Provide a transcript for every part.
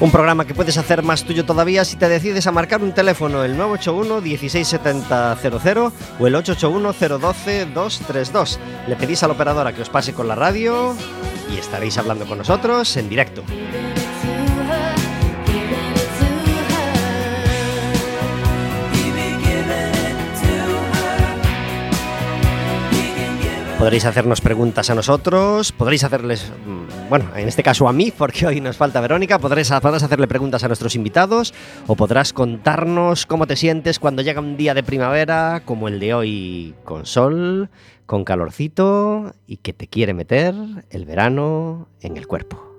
Un programa que puedes hacer más tuyo todavía si te decides a marcar un teléfono el 981 16700 o el 881 012 232. Le pedís a la operadora que os pase con la radio y estaréis hablando con nosotros en directo. Podréis hacernos preguntas a nosotros, podréis hacerles, mm, bueno, en este caso a mí, porque hoy nos falta Verónica, podréis, podrás hacerle preguntas a nuestros invitados o podrás contarnos cómo te sientes cuando llega un día de primavera como el de hoy, con sol, con calorcito y que te quiere meter el verano en el cuerpo.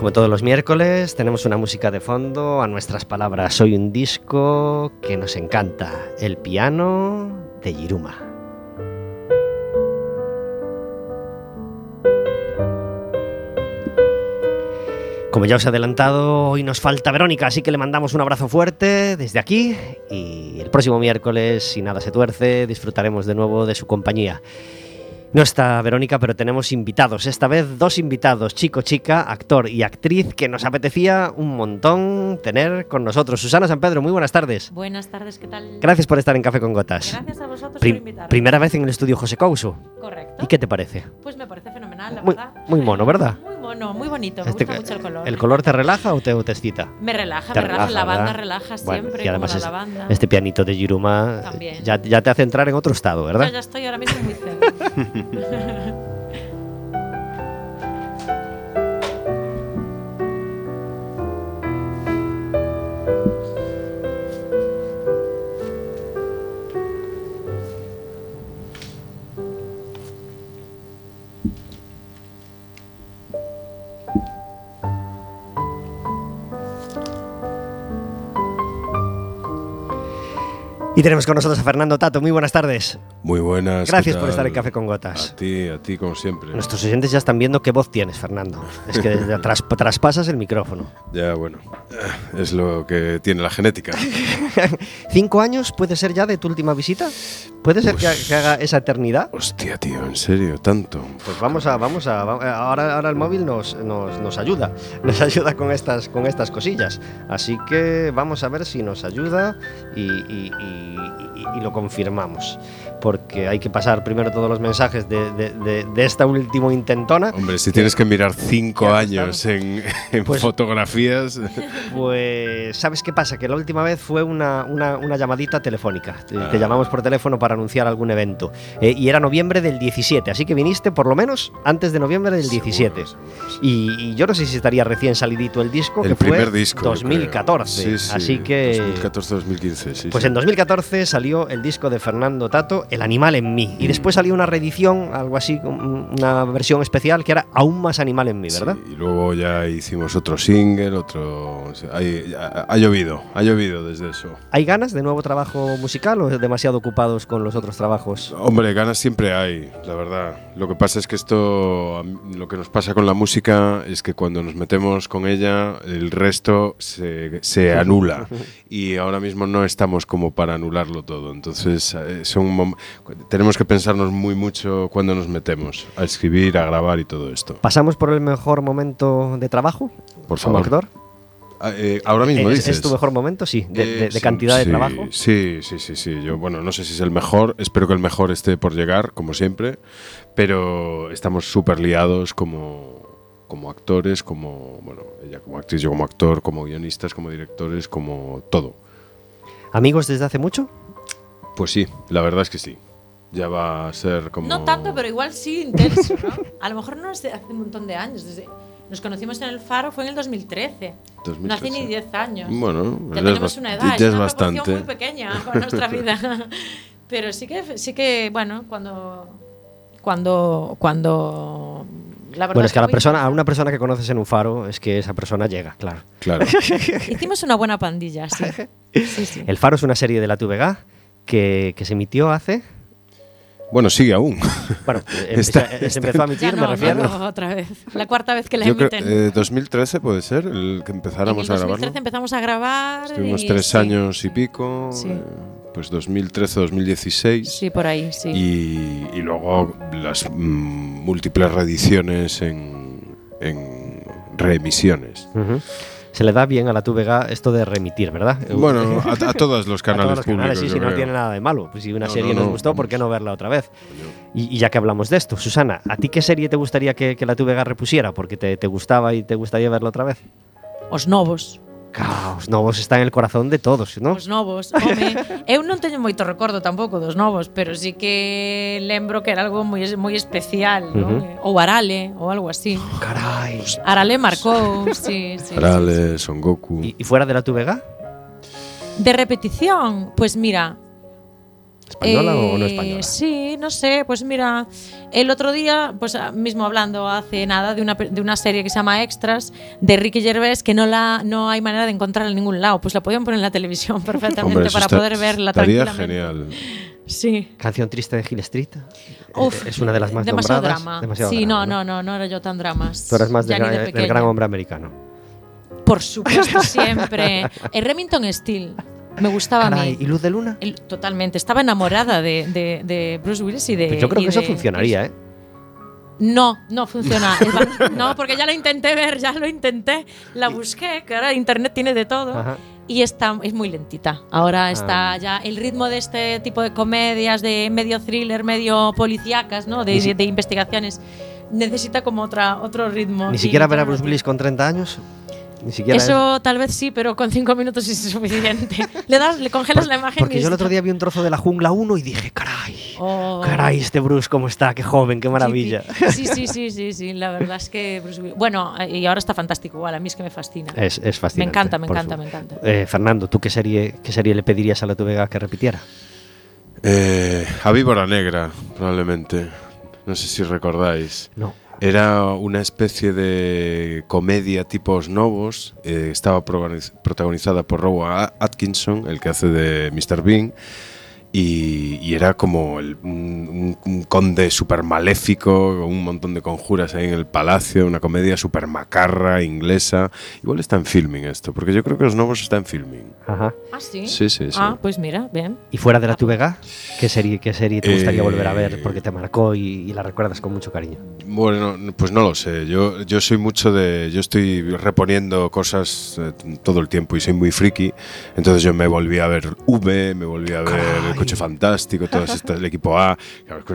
Como todos los miércoles, tenemos una música de fondo a nuestras palabras. Soy un disco que nos encanta, el piano de Yiruma. Como ya os he adelantado, hoy nos falta Verónica, así que le mandamos un abrazo fuerte desde aquí y el próximo miércoles, si nada se tuerce, disfrutaremos de nuevo de su compañía. No está Verónica, pero tenemos invitados. Esta vez dos invitados, chico, chica, actor y actriz, que nos apetecía un montón tener con nosotros. Susana San Pedro, muy buenas tardes. Buenas tardes, ¿qué tal? Gracias por estar en Café con Gotas. Gracias a vosotros por invitarme. Primera vez en el estudio José Couso. Correcto. ¿Y qué te parece? Pues me parece fenomenal, la muy, verdad. Muy mono, ¿verdad? Muy mono, muy bonito. Me Este- gusta mucho el color. ¿El color te relaja o te, o te excita? Me relaja, Te me relaja. La banda relaja Bueno, siempre, y además como la lavanda. este pianito de Yiruma También. ya, ya te hace entrar en otro estado, Yo ¿verdad? ya estoy ahora mismo muy zen. Y tenemos con nosotros a Fernando Tato. Muy buenas tardes. Muy buenas. ¿qué Gracias por estar en Café con Gotas. A ti, a ti como siempre. Nuestros oyentes ya están viendo qué voz tienes, Fernando. Es que atrás traspasas el micrófono. Ya, bueno, eh, es lo que tiene la genética. ¿Cinco años puede ser ya de tu última visita? ¿Puede ser que, Pues- que haga esa eternidad? Hostia, tío, en serio, tanto. Pues vamos a, vamos a, va- ahora, ahora el móvil nos, nos, nos ayuda, nos ayuda con estas, con estas cosillas. Así que vamos a ver si nos ayuda y- y- y- y lo confirmamos. Porque hay que pasar primero todos los mensajes de, de- de- de esta última intentona. Hombre, si tienes que mirar cinco años en, en Pues- fotografías. Pues, ¿sabes qué pasa? Que la última vez fue una, una- una llamadita telefónica. Te, te Ah. llamamos por teléfono para anunciar algún evento. Eh, y era noviembre del 17, así que viniste por lo menos antes de noviembre del 17. Seguro, seguro, sí. Y, y yo no sé si estaría recién salidito el disco, El que fue primer disco. yo 2014. creo. Sí, sí, Así que. 2014-2015, sí. Pues en 2014 salió el disco de Fernando Tato, El animal en mí. Y después salió una reedición, algo así, un- una versión especial que era Aún más animal en mí, ¿verdad? Sí, y luego ya hicimos otro single, otro. o sea, hay- ha, ha llovido, ha llovido desde eso. ¿Hay ganas de nuevo trabajo musical o demasiado ocupados con los otros trabajos? Hombre, ganas siempre hay, la verdad. Lo que pasa es que esto, lo que nos pasa con la música es que cuando nos metemos con ella, el resto se, se anula. Y ahora mismo no estamos como para anularlo todo. Entonces, eh, son tenemos que pensarnos muy mucho cuando nos metemos a escribir, a grabar y todo esto. ¿Pasamos por el mejor momento de trabajo Por como favor. actor? Ah, eh, ahora mismo ¿Es, dices. es tu mejor momento? Sí, de, de- Eh, sí, cantidad de trabajo. Sí, sí, sí, sí. Yo, bueno, no sé si es el mejor, espero que el mejor esté por llegar, como siempre, pero estamos súper liados como, como actores, como, bueno, ella como actriz, yo como actor, como guionistas, como directores, como todo. ¿Amigos desde hace mucho? Pues sí, la verdad es que sí. ya va a ser como. No tanto, pero igual sí intenso, ¿no? A lo mejor no es de hace un montón de años. Desde, nos conocimos en el Faro, fue en el 2013. No hace 2013. ni 10 años. Bueno, ya tenemos una edad, ya es una bastante. muy pequeña con nuestra vida. Pero sí que, sí que, bueno, cuando, cuando, cuando, la verdad Bueno, es que a, la persona, a una persona que conoces en un faro es que esa persona llega, claro. Claro. hicimos una buena pandilla, sí. Sí, sí. El Faro es una serie de la TVG que, que se emitió hace. bueno, sigue aún. Bueno, Está- empecé- se empezó a Ya emitir, no, me refiero. no, otra vez. La cuarta vez que la Yo creo emiten. eh, 2013 puede ser el que en el empezáramos a 2013 grabarlo. empezamos a grabar. Estuvimos y tres sí, años y pico. Sí. eh, pues 2013, 2016. Sí, por ahí, sí. Y, y luego las mm, múltiples reediciones en, en reemisiones. Ujú. Se le da bien a la TVG esto de remitir, ¿verdad? Bueno, a, a todos los A canales todos los canales, públicos. sí, yo sí, no tiene nada de malo. Pues si una No, serie no, nos no, gustó, ¿por qué no verla otra vez? Y, y ya que hablamos de esto, Susana, ¿a ti qué serie te gustaría que, que la TVG repusiera? Porque te, te gustaba y te gustaría verla otra vez. Os novos. Caos, novos está en el corazón de todos, ¿no? Os novos, home, eu non teño moito recordo tampouco dos novos, pero sí que lembro que era algo moi moi especial, ¿no? Uh -huh. Non? Eh, ou Arale, ou algo así. Oh, carai. Arale marcou, sí, sí. Arale, sí, sí. Son Goku. E fuera de la tu vega? De repetición, pois pues mira, ¿Española o no eh, española? Sí, no sé, pues mira, el otro día, pues ah, mismo hablando hace nada de una, de una serie que se llama Extras de Ricky Gervais que no la no hay manera de encontrar en ningún lado, pues la podían poner en la televisión perfectamente Hombre, para está- poder verla tranquilamente. genial. Sí. Canción triste de Hill Street. Uf, es una de las más demasiado nombradas. drama. Demasiado sí, drama, no, no, no, no era yo tan dramas. Tú eras más de gran, del gran hombre americano. Por supuesto, siempre. El Remington Steel me gustaba a Caray, mí. ¿y Luz de Luna? El- totalmente. Estaba enamorada de, de- de Bruce Willis y de. Pues yo creo que eso funcionaría, ¿eh? No, no funciona. No, porque ya lo intenté ver, ya lo intenté. La busqué, que ahora internet tiene de todo. Ajá. Y está, es muy lentita. Ahora está Ah. ya el ritmo de este tipo de comedias, de medio thriller, medio policíacas, ¿no? De, si- de- investigaciones. Necesita como otra, otro ritmo. Ni siquiera ver a Bruce Willis con 30 años. Ni siquiera Eso tal vez sí, pero con cinco minutos es suficiente. le das, le congelas la imagen. Porque y yo el otro día vi un trozo de la jungla 1 y dije, caray, Oh. caray, este Bruce cómo está, qué joven, qué maravilla. Sí, sí, sí, sí, sí. La verdad es que Bruce Bueno, eh, y ahora está fantástico igual. A mí es que me fascina. Es, es fascinante. Me encanta, me por encanta, su- me encanta. Eh, Fernando, ¿tú qué serie, qué serie le pedirías a la TVG que repitiera? Eh, a Víbora Negra, probablemente. No sé si recordáis. No. Era una especie de comedia tipo Os Novos, eh, estaba protagonizada por Rowan Atkinson, el que hace de Mr. Bean, Y, y era como el- un, un- conde súper maléfico, con un montón de conjuras ahí en el palacio, una comedia súper macarra, inglesa. Igual está en filming esto, porque yo creo que Os Novos está en filming. Ajá. Ah, sí. Sí, sí, sí. Ah, pues mira, bien. ¿Y fuera de la TVG? ¿Qué serie, qué serie te gustaría Eh, volver a ver porque te marcó y, y la recuerdas con mucho cariño? Bueno, no- pues no lo sé. Yo, yo soy mucho de. Yo estoy reponiendo cosas eh, todo el tiempo y soy muy friki. Entonces yo me volví a ver V, me volví a ver Coche Fantástico, todas estas, el equipo A.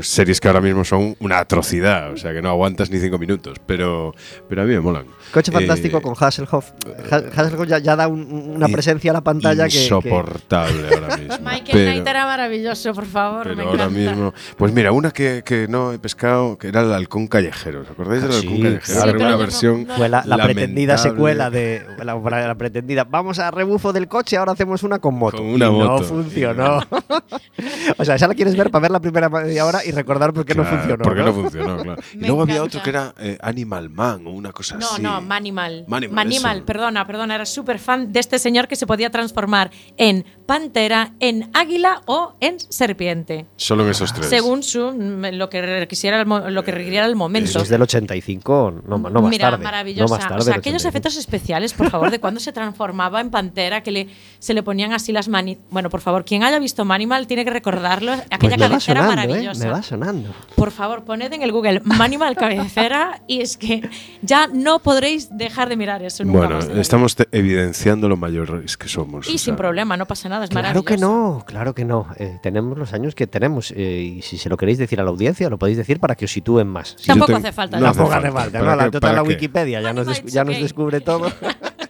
Series que ahora mismo son una atrocidad. O sea que no aguantas ni cinco minutos. Pero, pero a mí me molan. Coche Eh, fantástico con Hasselhoff. Ha- Hasselhoff ya, ya da un- una presencia a la pantalla que- que, Insoportable ahora mismo. Michael Pero- Knight era maravilloso, por favor. Pero me ahora encanta. mismo. Pues mira, una que, que no he pescado, que era el halcón callejero. ¿Os acordáis del Ah, halcón sí, callejero? sí, una versión. no- fue la, la pretendida secuela de la, la pretendida. Vamos a rebufo del coche, ahora hacemos una con moto. Con una Y moto. No funcionó. o sea, esa la quieres ver para ver la primera media hora y recordar por qué no funcionó. Porque ¿no? no funcionó, claro. Y Me luego había otro que era eh, Animal Man o una cosa No, así. no, Manimal. Manimal, Manimal, eso. perdona, perdona. Era súper fan de este señor que se podía transformar en pantera, en águila o en serpiente. Solo en esos tres. Según su, mm, lo que requisiera el, lo que requiriera el momento. Eso es del 85, no, no más Mira, tarde. maravillosa. No más tarde o sea, aquellos 85. efectos especiales, por favor, de cuando se transformaba en pantera, que le, se le ponían así las manos. Bueno, por favor, quien haya visto Manimal tiene que recordarlo. Aquella Pues me va cabecera sonando, ¿eh? maravillosa. Me va sonando. Por favor, poned en el Google Manimal cabecera y es que ya no podréis dejar de mirar eso nunca Bueno, estamos evidenciando lo mayores que somos. Y o sin sea, problema, no pasa nada, es Claro que no, claro que no. Eh, tenemos los años que tenemos eh, y si se lo queréis decir a la audiencia, lo podéis decir para que os sitúen más. Si Tampoco te- hace falta. no ¿no? hace Tampoco hace falta. falta, ¿Para ¿no? La, total, la? Wikipedia ya nos, ya nos descubre todo.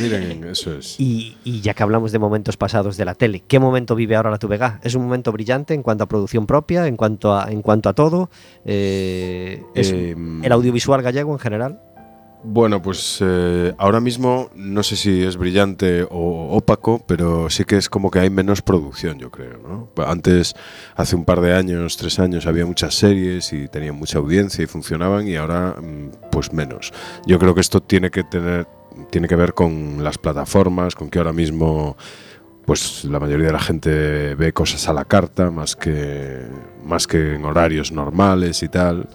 miren, eso es. Y, y, ya que hablamos de momentos pasados de la tele, ¿qué momento vive ahora la TVG? ¿Es un momento brillante en cuanto a producción propia, en cuanto a, en cuanto a todo? Eh, ¿Es Eh, el audiovisual gallego en general? Bueno, pues eh, ahora mismo no sé si es brillante o opaco, pero sí que es como que hay menos producción, yo creo. ¿no? Antes, hace un par de años, tres años, había muchas series y tenían mucha audiencia y funcionaban y ahora mm, pues menos. Yo creo que esto tiene que tener, tiene que ver con las plataformas, con que ahora mismo pues la mayoría de la gente ve cosas a la carta más que más que en horarios normales y tal.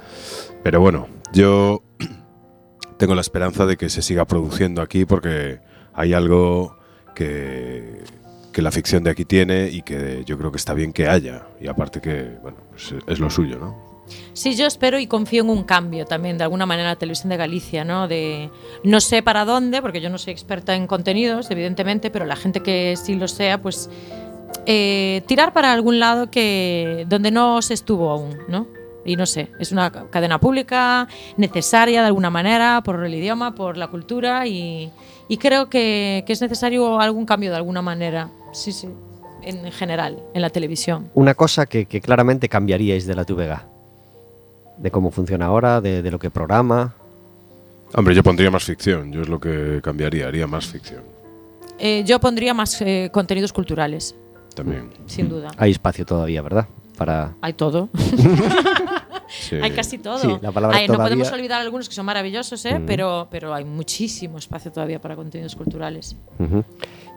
Pero bueno, yo tengo la esperanza de que se siga produciendo aquí porque hay algo que, que la ficción de aquí tiene y que yo creo que está bien que haya. Y aparte que, bueno, pues es lo suyo, ¿no? Sí, yo espero y confío en un cambio también, de alguna manera, la televisión de Galicia, ¿no? De, no sé para dónde, porque yo no soy experta en contenidos, evidentemente, pero la gente que sí lo sea, pues eh, tirar para algún lado que donde no se estuvo aún, ¿no? Y no sé, es una cadena pública necesaria de alguna manera por el idioma, por la cultura y, creo que, es necesario algún cambio de alguna manera. Sí, sí, en general, en la televisión. Una cosa que, que claramente cambiaríais de la TVG, de cómo funciona ahora, de, de, lo que programa. Hombre, yo pondría más ficción, yo es lo que cambiaría, haría más ficción. Eh, yo pondría más eh, contenidos culturales. También. Sin duda. Hay espacio todavía, ¿verdad? Para... Hay todo. Sí. Hay casi todo. Sí, la palabra hay, todavía... No podemos olvidar algunos que son maravillosos, ¿eh? Mm. pero, pero hay muchísimo espacio todavía para contenidos culturales. Uh -huh.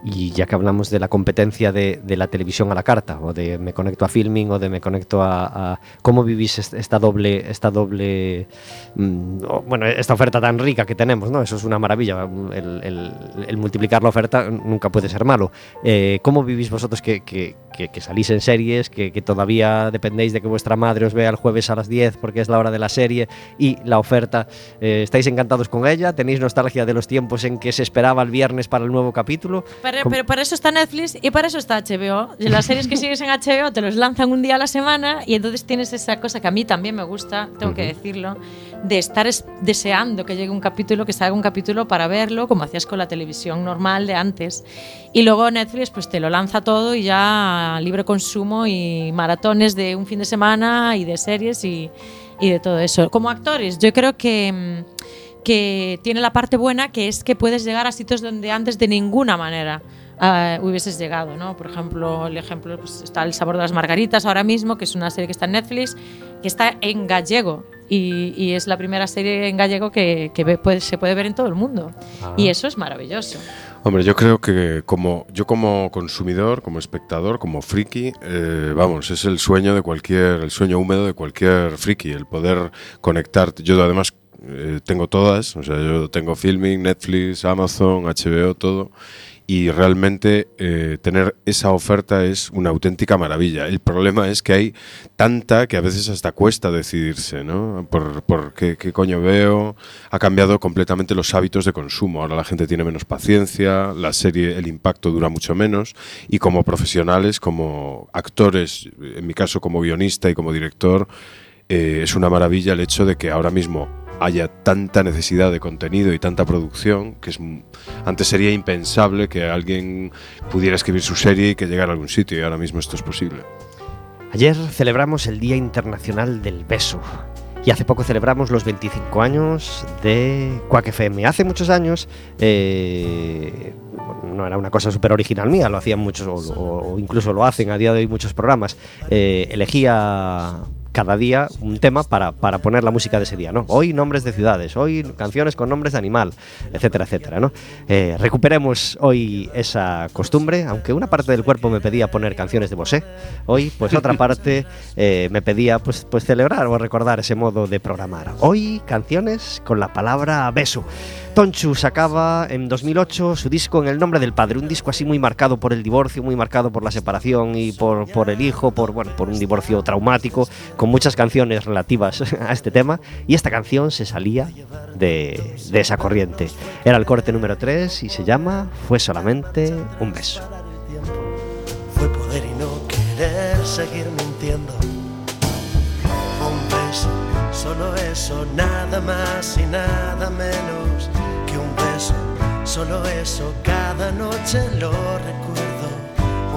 Y ya que hablamos de la competencia de, la televisión a la carta, o de me conecto a filming, o de me conecto a. ¿Cómo vivís esta doble. Esta doble mmm, bueno, esta oferta tan rica que tenemos, ¿no? Eso es una maravilla. El multiplicar la oferta nunca puede ser malo. Eh, ¿Cómo vivís vosotros que, que, que, que salís en series, que, todavía dependéis de que vuestra madre os vea el jueves a las 10 porque es la hora de la serie y la oferta? Eh, ¿Estáis encantados con ella? ¿Tenéis nostalgia de los tiempos en que se esperaba el viernes para el nuevo capítulo? Pero, pero, para eso está Netflix y para eso está HBO. Las series que sigues en HBO te los lanzan un día a la semana y entonces tienes esa cosa que a mí también me gusta, tengo uh -huh. que decirlo, de estar deseando que llegue un capítulo, que salga un capítulo para verlo, como hacías con la televisión normal de antes. Y luego Netflix pues te lo lanza todo y ya libre consumo y maratones de un fin de semana y de series y, y de todo eso. Como actores, yo creo que que tiene la parte buena que es que puedes llegar a sitios donde antes de ninguna manera uh, hubieses llegado, ¿no? Por ejemplo, el ejemplo pues, está El sabor de las margaritas ahora mismo, que es una serie que está en Netflix, que está en gallego y, y es la primera serie en gallego que, que puede, se puede ver en todo el mundo ah. y eso es maravilloso. Hombre, yo creo que como yo como consumidor, como espectador, como friki, eh, vamos, es el sueño de cualquier, el sueño húmedo de cualquier friki, el poder conectar. Yo además eh, tengo todas, o sea, yo tengo Filming, Netflix, Amazon, HBO, todo. Y realmente eh, tener esa oferta es una auténtica maravilla. El problema es que hay tanta que a veces hasta cuesta decidirse, ¿no? Por, por qué, qué, coño veo. Ha cambiado completamente los hábitos de consumo. Ahora la gente tiene menos paciencia, la serie, el impacto dura mucho menos. Y como profesionales, como actores, en mi caso como guionista y como director, eh, es una maravilla el hecho de que ahora mismo haya tanta necesidad de contenido y tanta producción que es, antes sería impensable que alguien pudiera escribir su serie y que llegara a algún sitio y ahora mismo esto es posible. Ayer celebramos el Día Internacional del Beso y hace poco celebramos los 25 años de Quack FM. Hace muchos años eh, no era una cosa súper original mía, lo hacían muchos o, incluso lo hacen a día de hoy muchos programas. Eh, elegía cada día un tema para, para, poner la música de ese día, ¿no? Hoy nombres de ciudades, hoy canciones con nombres de animal, etcétera, etcétera, ¿no? Eh, recuperemos hoy esa costumbre, aunque una parte del cuerpo me pedía poner canciones de Bosé, hoy pues otra parte eh, me pedía pues, pues celebrar o recordar ese modo de programar. Hoy canciones con la palabra beso. Tonchu sacaba en 2008 su disco En el nombre del padre, un disco así muy marcado por el divorcio, muy marcado por la separación y por, el hijo, por, bueno, por un divorcio traumático, con muchas canciones relativas a este tema, y esta canción se salía de, de esa corriente. Era el corte número 3 y se llama Fue solamente un beso. Fue poder y no querer seguir mintiendo. Un beso, solo eso, nada más y nada menos solo eso, cada noche lo recuerdo.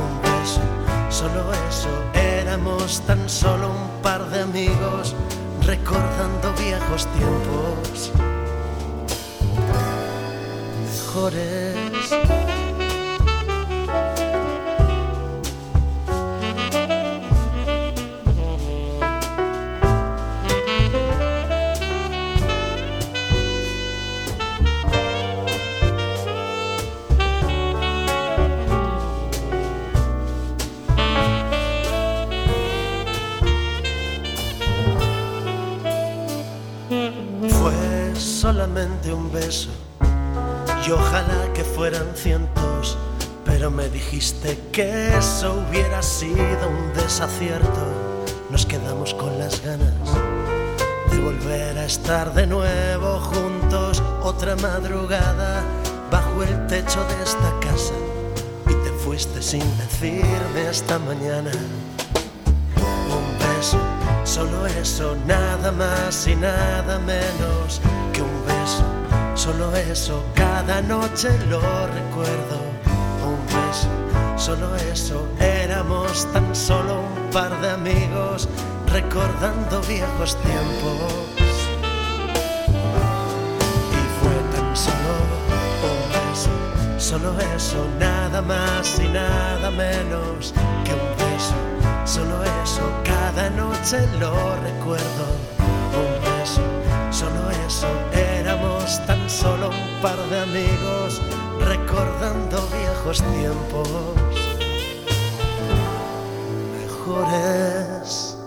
Un beso, solo eso, éramos tan solo un par de amigos recordando viejos tiempos. Mejores. Cientos, pero me dijiste que eso hubiera sido un desacierto. Nos quedamos con las ganas de volver a estar de nuevo juntos otra madrugada bajo el techo de esta casa y te fuiste sin decirme hasta mañana. Un beso, solo eso, nada más y nada menos Solo eso, cada noche lo recuerdo. Un beso, solo eso, éramos tan solo un par de amigos recordando viejos tiempos. Y fue tan solo un beso, solo eso, nada más y nada menos que un beso. Solo eso, cada noche lo recuerdo. Un beso, solo eso, par de amigos recordando viejos tiempos mejores.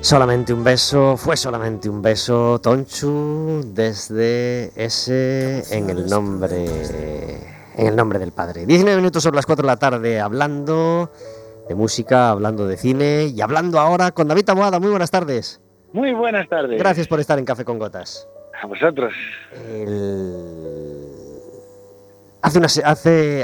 Solamente un beso, fue solamente un beso, Tonchu, desde ese en el nombre en el nombre del Padre. 19 minutos sobre las 4 de la tarde hablando de música, hablando de cine y hablando ahora con David Taboada. Muy buenas tardes. Muy buenas tardes. Gracias por estar en Café con Gotas. A vosotros. Hace,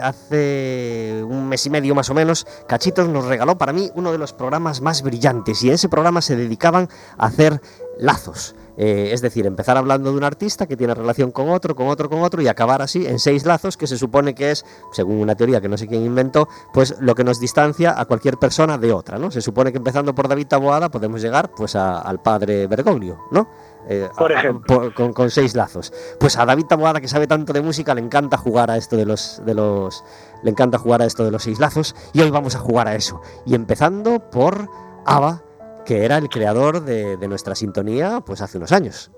un mes y medio más o menos, Cachitos nos regaló para mí uno de los programas más brillantes y en ese programa se dedicaban a hacer lazos. Eh, es decir, empezar hablando de un artista que tiene relación con otro, con otro, con otro y acabar así en seis lazos que se supone que es, según una teoría que no sé quién inventó, pues lo que nos distancia a cualquier persona de otra, ¿no? Se supone que empezando por David Taboada podemos llegar pues al padre Bergoglio, ¿no? Eh, por ejemplo. con, seis lazos. Pues a David Taboada, que sabe tanto de música, le encanta jugar a esto de los, de los. Le encanta jugar a esto de los seis lazos. Y hoy vamos a jugar a eso. Y empezando por ABBA, que era el creador de, nuestra sintonía pues hace unos años.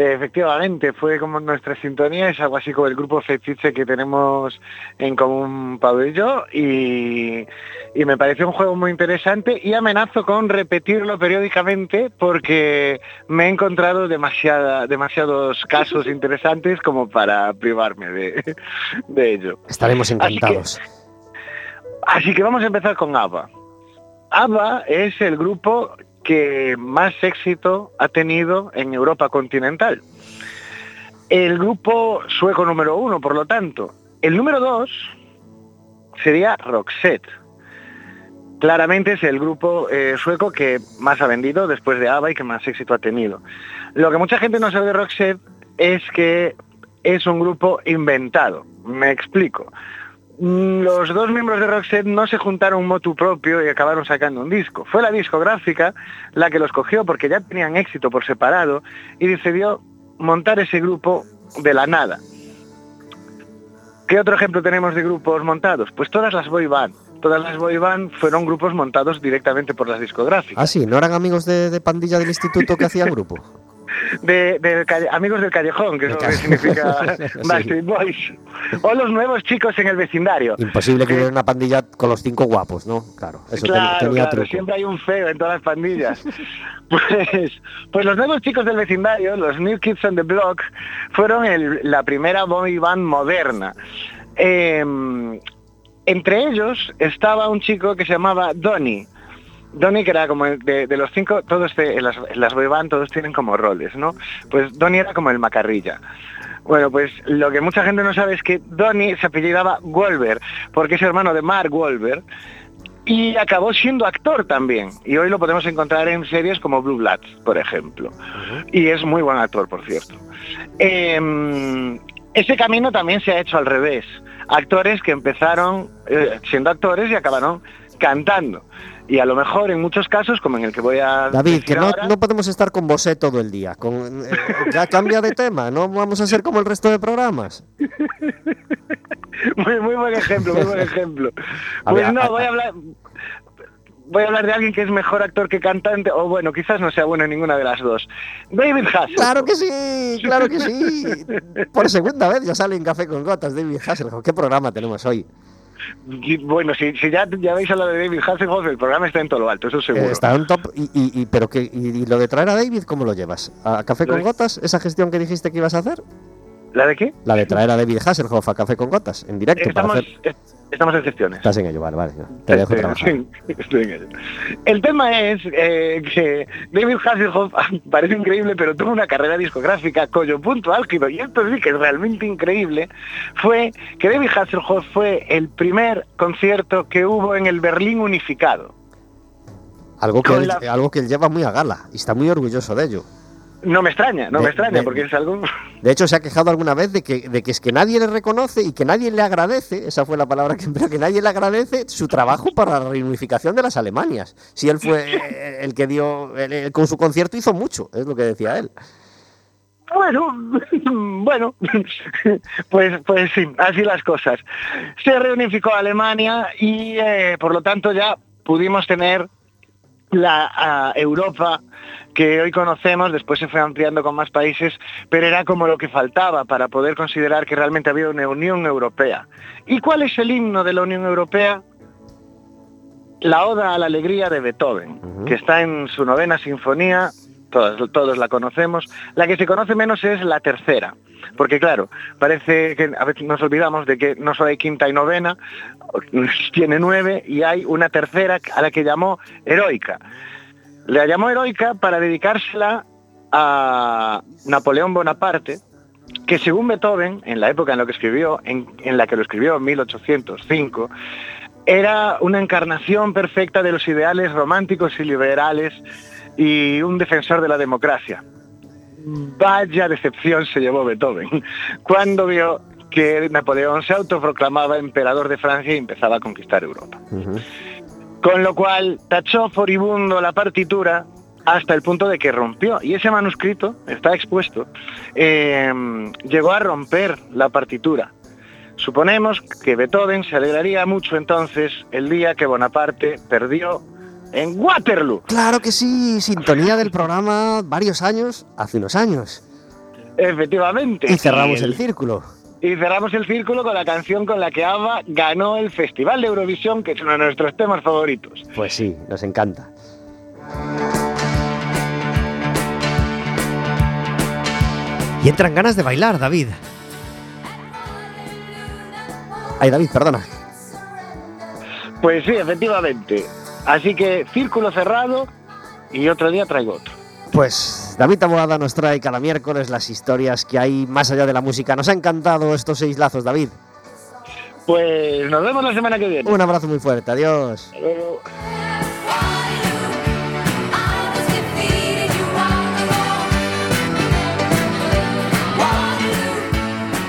Efectivamente, fue como nuestra sintonía, es algo así como el grupo fetiche que tenemos en común Pablo y yo, y, me pareció un juego muy interesante y amenazo con repetirlo periódicamente porque me he encontrado demasiada, demasiados casos interesantes como para privarme de, ello. Estaremos encantados. así que vamos a empezar con ABBA. ABBA es el grupo que más éxito ha tenido en Europa continental. El grupo sueco número uno, por lo tanto. El número dos sería Roxette. Claramente es el grupo eh, sueco que más ha vendido después de ABBA y que más éxito ha tenido. Lo que mucha gente no sabe de Roxette es que es un grupo inventado. Me explico. Los dos miembros de Roxette no se juntaron motu propio y acabaron sacando un disco. Fue la discográfica la que los cogió porque ya tenían éxito por separado y decidió montar ese grupo de la nada. ¿Qué otro ejemplo tenemos de grupos montados? Pues todas las boy band. Todas las boy band fueron grupos montados directamente por las discográficas. Ah, sí, ¿no eran amigos de, de pandilla del instituto que hacía el grupo? de, amigos del callejón, que es lo que significa Backstreet Boys. O los nuevos chicos en el vecindario. Imposible que hubiera una pandilla con los cinco guapos, ¿no? Claro, eso tenía Siempre hay un feo en todas las pandillas. pues, pues los nuevos chicos del vecindario, los New Kids on the Block, fueron la primera boy band moderna. Em, entre ellos estaba un chico que se llamaba Donny Donnie, que era como de, los cinco, todos en las, las boy band todos tienen como roles, ¿no? Pues Donnie era como el macarrilla. Bueno, pues lo que mucha gente no sabe es que Donnie se apellidaba Wolver, porque es hermano de Mark Wolver, y acabó siendo actor también. Y hoy lo podemos encontrar en series como Blue Bloods, por ejemplo. Y es muy buen actor, por cierto. Eh, ese camino también se ha hecho al revés. Actores que empezaron eh, siendo actores y acabaron cantando. Y a lo mejor en muchos casos, como en el que voy a... David, decir que no, ahora, no podemos estar con vosé todo el día. Con, eh, ya cambia de tema, no vamos a ser como el resto de programas. muy, muy buen ejemplo, muy buen ejemplo. A Pues ver, no, a- voy a hablar... Voy a hablar de alguien que es mejor actor que cantante, o bueno, quizás no sea bueno en ninguna de las dos. David Hasselhoff. Claro que sí, claro que sí. Por segunda vez ya sale en Café con Gotas, David Hasselhoff. ¿Qué programa tenemos hoy? Bueno, si, si ya, ya habéis hablado de David Hasselhoff, el programa está en todo lo alto, eso seguro. Eh, está en top. Y, y- y- pero que, y, lo de traer a David, ¿cómo lo llevas? ¿A Café con Gotas? ¿Esa gestión que dijiste que ibas a hacer? ¿La de qué? La de traer a David Hasselhoff a Café con Gotas, en directo. para Estamos, hacer... estamos en gestiones. Estás en ello, vale, vale. Te dejo Estoy- trabajar. estoy- estoy en ello. El tema es eh, que David Hasselhoff parece increíble, pero tuvo una carrera discográfica cuyo punto álgido, y esto sí que es realmente increíble, fue que David Hasselhoff fue el primer concierto que hubo en el Berlín unificado. Algo que, con él, la- algo que él lleva muy a gala y está muy orgulloso de ello. No me extraña, no De- me extraña, de- porque es algo... De hecho, se ha quejado alguna vez de que, de que es que nadie le reconoce y que nadie le agradece, esa fue la palabra que empleó, que nadie le agradece su trabajo para la reunificación de las Alemanias. Si él fue eh, el que dio, el- con su concierto hizo mucho, es lo que decía él. Bueno, bueno, pues, pues sí, así las cosas. Se reunificó Alemania y eh, por lo tanto ya pudimos tener la Europa que hoy conocemos, después se fue ampliando con más países, pero era como lo que faltaba para poder considerar que realmente había una Unión Europea. ¿Y cuál es el himno de la Unión Europea? La Oda a la Alegría de Beethoven, que está en su novena sinfonía, todos, todos la conocemos. La que se conoce menos es la tercera, porque claro, parece que a veces nos olvidamos de que no solo hay quinta y novena, tiene nueve y hay una tercera a la que llamó heroica. La llamó heroica para dedicársela a Napoleón Bonaparte, que según Beethoven, en la época en la que escribió, en, la que lo escribió en 1805, era una encarnación perfecta de los ideales románticos y liberales y un defensor de la democracia. Vaya decepción se llevó Beethoven cuando vio que Napoleón se autoproclamaba emperador de Francia y empezaba a conquistar Europa. Con lo cual tachó furibundo la partitura hasta el punto de que rompió. Y ese manuscrito está expuesto. eh, llegó a romper la partitura. Suponemos que Beethoven se alegraría mucho entonces el día que Bonaparte perdió en Waterloo. Claro que sí, sintonía del programa varios años, hace unos años. Efectivamente. Y cerramos Y el círculo. Y cerramos el círculo con la canción con la que ABBA ganó el Festival de Eurovisión, que es uno de nuestros temas favoritos. Pues sí, nos encanta. Y entran ganas de bailar, David. Ay, David, perdona. Pues sí, efectivamente. Así que círculo cerrado y otro día traigo otro. Pues David Taboada nos trae cada miércoles las historias que hay más allá de la música. Nos ha encantado estos seis lazos, David. Pues nos vemos la semana que viene. Un abrazo muy fuerte, adiós. Hasta luego. I was defeated, you walked alone. Waterloo,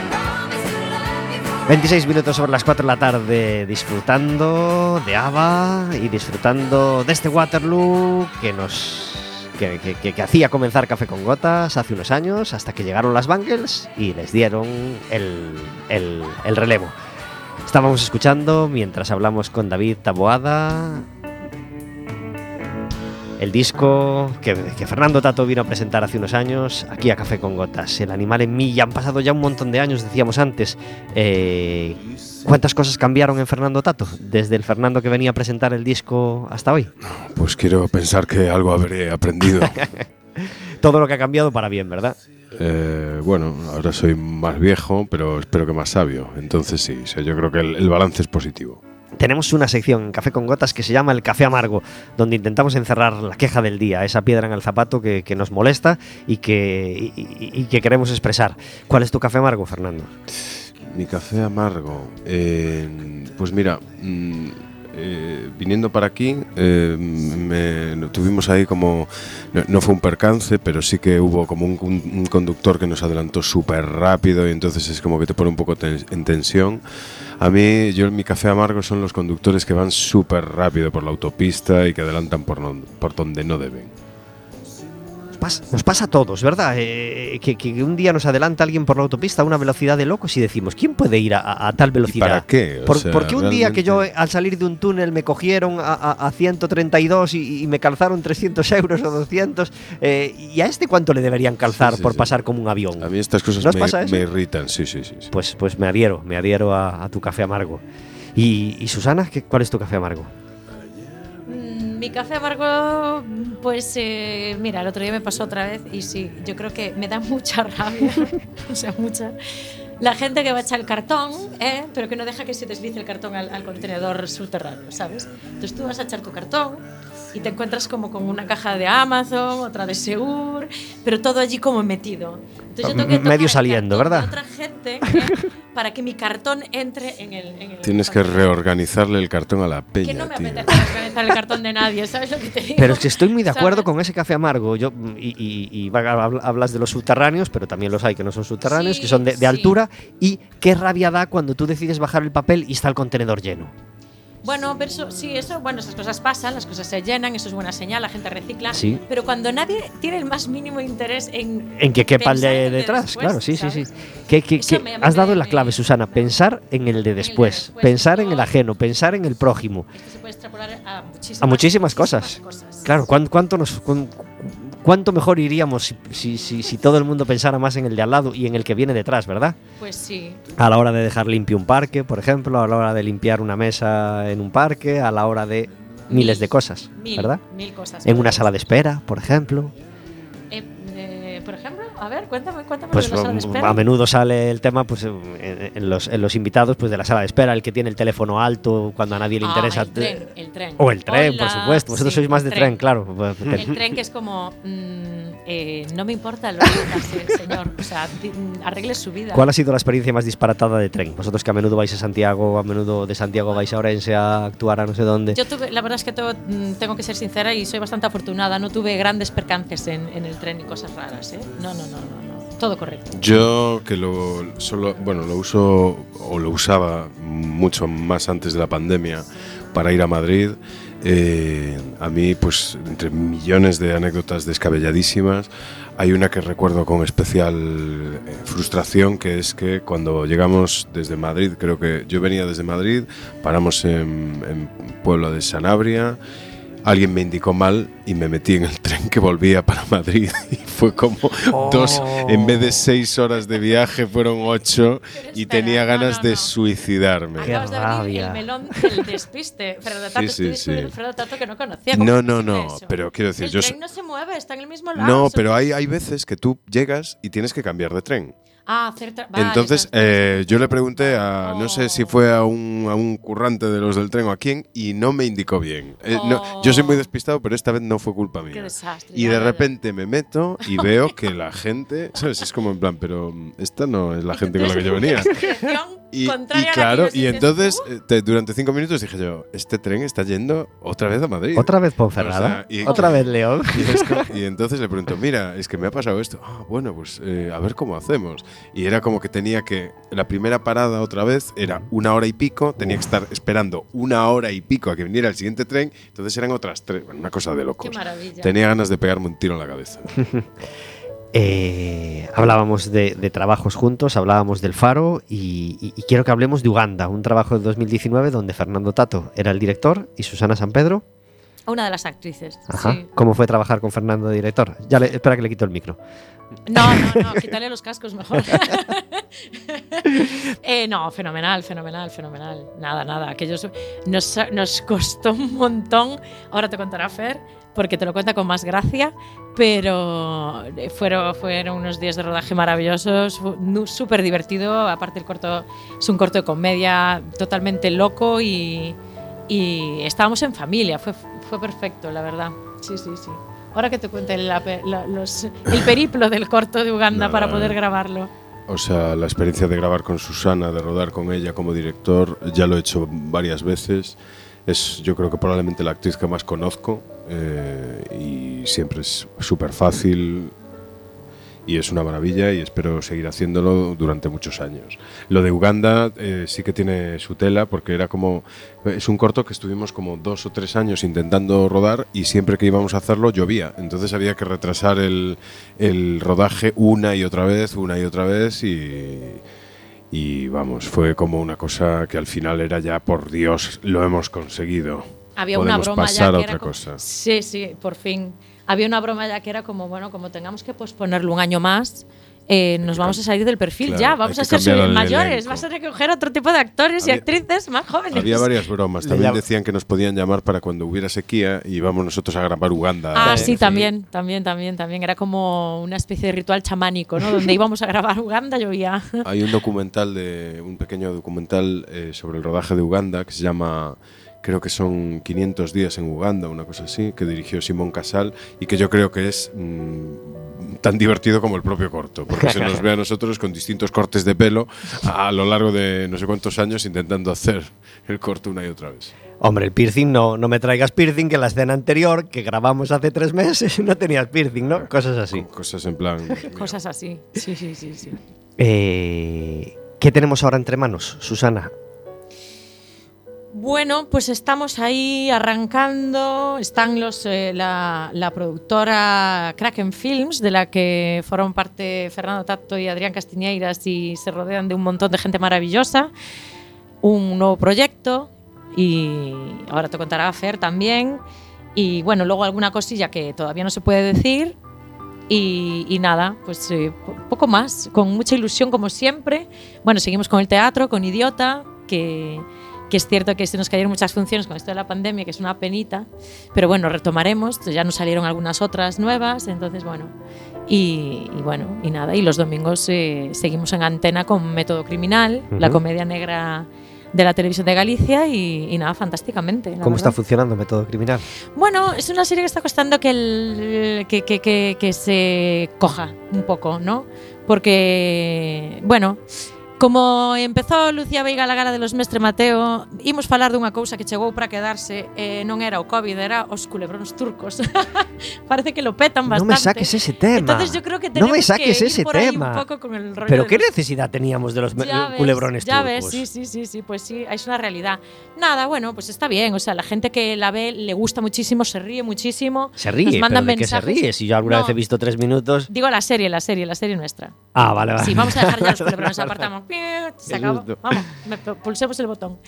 promised to love you forever. 26 minutos sobre las 4 de la tarde disfrutando de ABBA y disfrutando de este Waterloo que nos que, hacía comenzar Café con Gotas hace unos años hasta que llegaron las Bangles y les dieron el, el- el relevo. Estábamos escuchando mientras hablamos con David Taboada el disco que, que Fernando Tato vino a presentar hace unos años aquí a Café con Gotas. El animal en mí ya han pasado ya un montón de años, decíamos antes. Eh, ¿Cuántas cosas cambiaron en Fernando Tato desde el Fernando que venía a presentar el disco hasta hoy? Pues quiero pensar que algo habré aprendido. Todo lo que ha cambiado para bien, ¿verdad? Eh, bueno, ahora soy más viejo, pero espero que más sabio. Entonces sí, yo creo que el, el balance es positivo. Tenemos una sección en Café con Gotas que se llama El Café Amargo, donde intentamos encerrar la queja del día, esa piedra en el zapato que, que nos molesta y que, y- y- que queremos expresar. ¿Cuál es tu café amargo, Fernando? Mi café amargo. eh, pues mira, mm, eh, viniendo para aquí, eh, me, tuvimos ahí como, no, no fue un percance, pero sí que hubo como un- un conductor que nos adelantó súper rápido y entonces es como que te pone un poco ten- en tensión. A mí, yo en mi café amargo son los conductores que van súper rápido por la autopista y que adelantan por, no- por donde no deben. Nos pasa, nos pasa a todos, ¿verdad? Eh, que, que un día nos adelanta alguien por la autopista a una velocidad de locos y decimos, ¿quién puede ir a, tal velocidad? para qué? ¿Por, sea, por qué un día que yo eh, al salir de un túnel me cogieron a, a- a 132 y, y me calzaron 300 euros o 200? eh, ¿Y a este cuánto le deberían calzar Sí, sí, por sí. pasar como un avión? A mí estas cosas ¿No me, irritan, sí, sí, sí. Pues, pues me adhiero, me adhiero a, a tu café amargo. Y, y Susana, ¿qué, ¿cuál es tu café amargo? Mi café amargo, pues eh, mira, el otro día me pasó otra vez y sí, yo creo que me da mucha rabia, o sea, mucha. La gente que va a echar el cartón, ¿eh? pero que no deja que se deslice el cartón al, al contenedor subterráneo, ¿sabes? Entonces tú vas a echar tu cartón y te encuentras como con una caja de Amazon, otra de Segur, pero todo allí como metido. Entonces yo tengo que medio saliendo, cartón ¿verdad? otra gente para que mi cartón entre en el. en el Tienes que contenedor. reorganizarle el cartón a la peña, Que no me tío. apetece organizar el cartón de nadie, ¿sabes lo que te digo? Pero es que estoy muy de acuerdo ¿Sabes? con ese café amargo. Yo, y, y- y hablas de los subterráneos, pero también los hay que no son subterráneos, Sí, que son de, de sí. altura. Y qué rabia da cuando tú decides bajar el papel y está el contenedor lleno. Bueno, pero eso, sí, eso, bueno, esas cosas pasan, las cosas se llenan, eso es buena señal, la gente recicla. Sí. Pero cuando nadie tiene el más mínimo interés en. En que quepa el de detrás, después, claro, sí, sí, sí. Que, que- que me- has me- dado la clave, Susana. Pensar en el de después, después, pensar en el ajeno, pensar en el prójimo. Esto se puede extrapolar a muchísimas, A muchísimas cosas. cosas. Claro, ¿cuán- ¿cuánto, nos, cuánto mejor iríamos si, si- si- todo el mundo pensara más en el de al lado y en el que viene detrás, ¿verdad? Pues sí. A la hora de dejar limpio un parque, por ejemplo, a la hora de limpiar una mesa en un parque, a la hora de miles Mil, de cosas, Mil, ¿verdad? Mil cosas. En una sala de espera, por ejemplo. A ver, cuéntame, cuéntame Pues de la sala de espera. a menudo sale el tema pues, en, en los, en los invitados pues, de la sala de espera, el que tiene el teléfono alto cuando a nadie le Ah, interesa. el tren, el tren. O el tren, por supuesto. Vosotros sí, sois más el de tren, claro. Pues, El tren que es como, mm, eh, no me importa lo que pase, señor. O sea, mm, arregle su vida. ¿Cuál ha sido la experiencia más disparatada de tren? Vosotros que a menudo vais a Santiago, a menudo de Santiago vais a Orense a actuar a no sé dónde. Yo tuve, la verdad es que tengo, mm, tengo que ser sincera y soy bastante afortunada. No tuve grandes percances en, en el tren y cosas raras, ¿eh? No, no, Todo correcto. Yo que lo solo, bueno, lo uso o lo usaba mucho más antes de la pandemia para ir a Madrid. eh, a mí, pues, entre millones de anécdotas descabelladísimas, hay una que recuerdo con especial eh, frustración, que es que cuando llegamos desde Madrid, creo que yo venía desde Madrid, paramos en, en Pueblo de Sanabria, alguien me indicó mal y me metí en el tren que volvía para Madrid y fue como dos, en vez de seis horas de viaje fueron ocho y espera, tenía no, ganas no, de suicidarme. Qué Acabas de rabia. el melón del despiste. Fredo Tato, Sí, sí, sí. Fredo Tato que no conocía. ¿Cómo No, no, no, eso? pero quiero decir, el yo tren no se mueve, está en el mismo lado. No, pero hay, hay veces que tú llegas y tienes que cambiar de tren. Ah, hacer tra- vale, Entonces, eh, yo le pregunté a, no sé si Oh. fue a un, a un currante de los del tren o a quién, y no me indicó bien. Eh, no, Oh. yo soy muy despistado, pero esta vez no fue culpa mía. Qué desastre. Y de repente me meto y veo que la gente, ¿sabes? Es como en plan, pero esta no es la gente con la que yo venía. Y, claro, y entonces eh, te- durante cinco minutos dije yo, este tren está yendo otra vez a Madrid. Otra vez Ponferrada. O sea, y- Otra vez León. Y entonces le pregunto, mira, es que me ha pasado esto. Ah, bueno, pues eh, a ver cómo hacemos. Y era como que tenía que, la primera parada otra vez era una hora y pico, tenía que estar esperando una hora y pico a que viniera el siguiente tren, entonces eran otras tres, bueno, una cosa de locos. Qué maravilla. Tenía ganas de pegarme un tiro en la cabeza. Eh, hablábamos de, de trabajos juntos, hablábamos del Faro y, y- y quiero que hablemos de Uganda, un trabajo de 2019 donde Fernando Tato era el director y Susana San Pedro. Una de las actrices. Ajá. sí. ¿Cómo fue trabajar con Fernando de director? Ya le, espera que le quito el micro. No, no, no, quítale los cascos mejor. Eh, no, fenomenal, fenomenal, fenomenal. Nada, nada. Aquellos nos, nos costó un montón. Ahora te contará Fer, porque te lo cuenta con más gracia. Pero eh, fueron, fueron unos días de rodaje maravillosos, súper divertido. Aparte, el corto es un corto de comedia totalmente loco y, y estábamos en familia. Fue, fue perfecto, la verdad. Sí, sí, sí. Ahora que te cuente la la- los- el periplo del corto de Uganda No, para poder grabarlo. O sea, la experiencia de grabar con Susana, de rodar con ella como director, ya lo he hecho varias veces. Es, yo creo que probablemente la actriz que más conozco eh, y siempre es súper fácil y es una maravilla y espero seguir haciéndolo durante muchos años. Lo de Uganda eh, sí que tiene su tela porque era como es un corto que estuvimos como dos o tres años intentando rodar y siempre que íbamos a hacerlo llovía, entonces había que retrasar el, rodaje una y otra vez, una y otra vez y vamos, fue como una cosa que al final era ya, por Dios, lo hemos conseguido. Había una broma pasar ya a que otra era como- cosa. Sí, sí, por fin. Había una broma ya que era como, bueno, como tengamos que posponerlo un año más, eh, nos vamos a salir del perfil claro, ya, vamos a ser mayores, elenco. vas a tener que coger otro tipo de actores y Había- actrices más jóvenes. Había varias bromas. También decían que nos podían llamar para cuando hubiera sequía y íbamos nosotros a grabar Uganda. Ah, sí, también, también, también, también. Era como una especie de ritual chamánico, ¿no? Donde íbamos a grabar Uganda, llovía. Hay un documental de un pequeño documental eh, sobre el rodaje de Uganda que se llama creo que son 500 días en Uganda, una cosa así, que dirigió Simón Casal y que yo creo que es mm, tan divertido como el propio corto, porque se nos ve a nosotros con distintos cortes de pelo a, a lo largo de no sé cuántos años intentando hacer el corto una y otra vez. Hombre, el piercing no, no me traigas piercing, que la escena anterior que grabamos hace tres meses no tenías piercing, ¿no? Cosas así. Cosas en plan... Cosas así. Sí, sí, sí, sí. Eh, ¿Qué tenemos ahora entre manos, Susana? Bueno, pues estamos ahí arrancando. Están los eh, la, productora Kraken Films, de la que forman parte Fernando Tato y Adrián Castiñeiras y se rodean de un montón de gente maravillosa. Un nuevo proyecto y ahora te contará Fer también. Y bueno, luego alguna cosilla que todavía no se puede decir. Y, nada, pues eh, po- poco más, con mucha ilusión como siempre. Bueno, seguimos con el teatro, con Idiota, que, que es cierto que se nos cayeron muchas funciones con esto de la pandemia, que es una penita, pero bueno, retomaremos, ya nos salieron algunas otras nuevas, entonces bueno, y, y bueno, y nada, y los domingos eh, seguimos en antena con Método Criminal, la Ujú. comedia negra de la televisión de Galicia y, y nada, fantásticamente. la ¿Cómo está verdad. funcionando Método Criminal? Bueno, es una serie que está costando que, el- que, que- que- que se coja un poco, ¿no? Porque, bueno, como empezou Lucía Veiga la gala de los Mestre Mateo, imos falar dunha cousa que chegou para quedarse, eh, non era o COVID, era os culebróns turcos. Parece que lo petan No bastante. me saques ese tema. Entonces yo creo que No tenemos me saques que ir ese por ahí tema. un poco con el rollo ¿Pero qué los- necesidad teníamos de los ya ves, culebrones ya turcos? ves, sí, sí, sí, sí, pues sí, es una realidad. Nada, bueno, pues está bien, o sea, la gente que la ve le gusta muchísimo, se ríe muchísimo. Se ríe, nos pero mandan ¿de qué se mensajes. ríe? Si yo alguna No, vez he visto tres minutos... Digo la serie, la serie, la serie nuestra. Ah, vale, vale. Sí, vamos a dejar ya los culebrones, apartamos. Se acabó. Vamos, me- pulsemos el botón.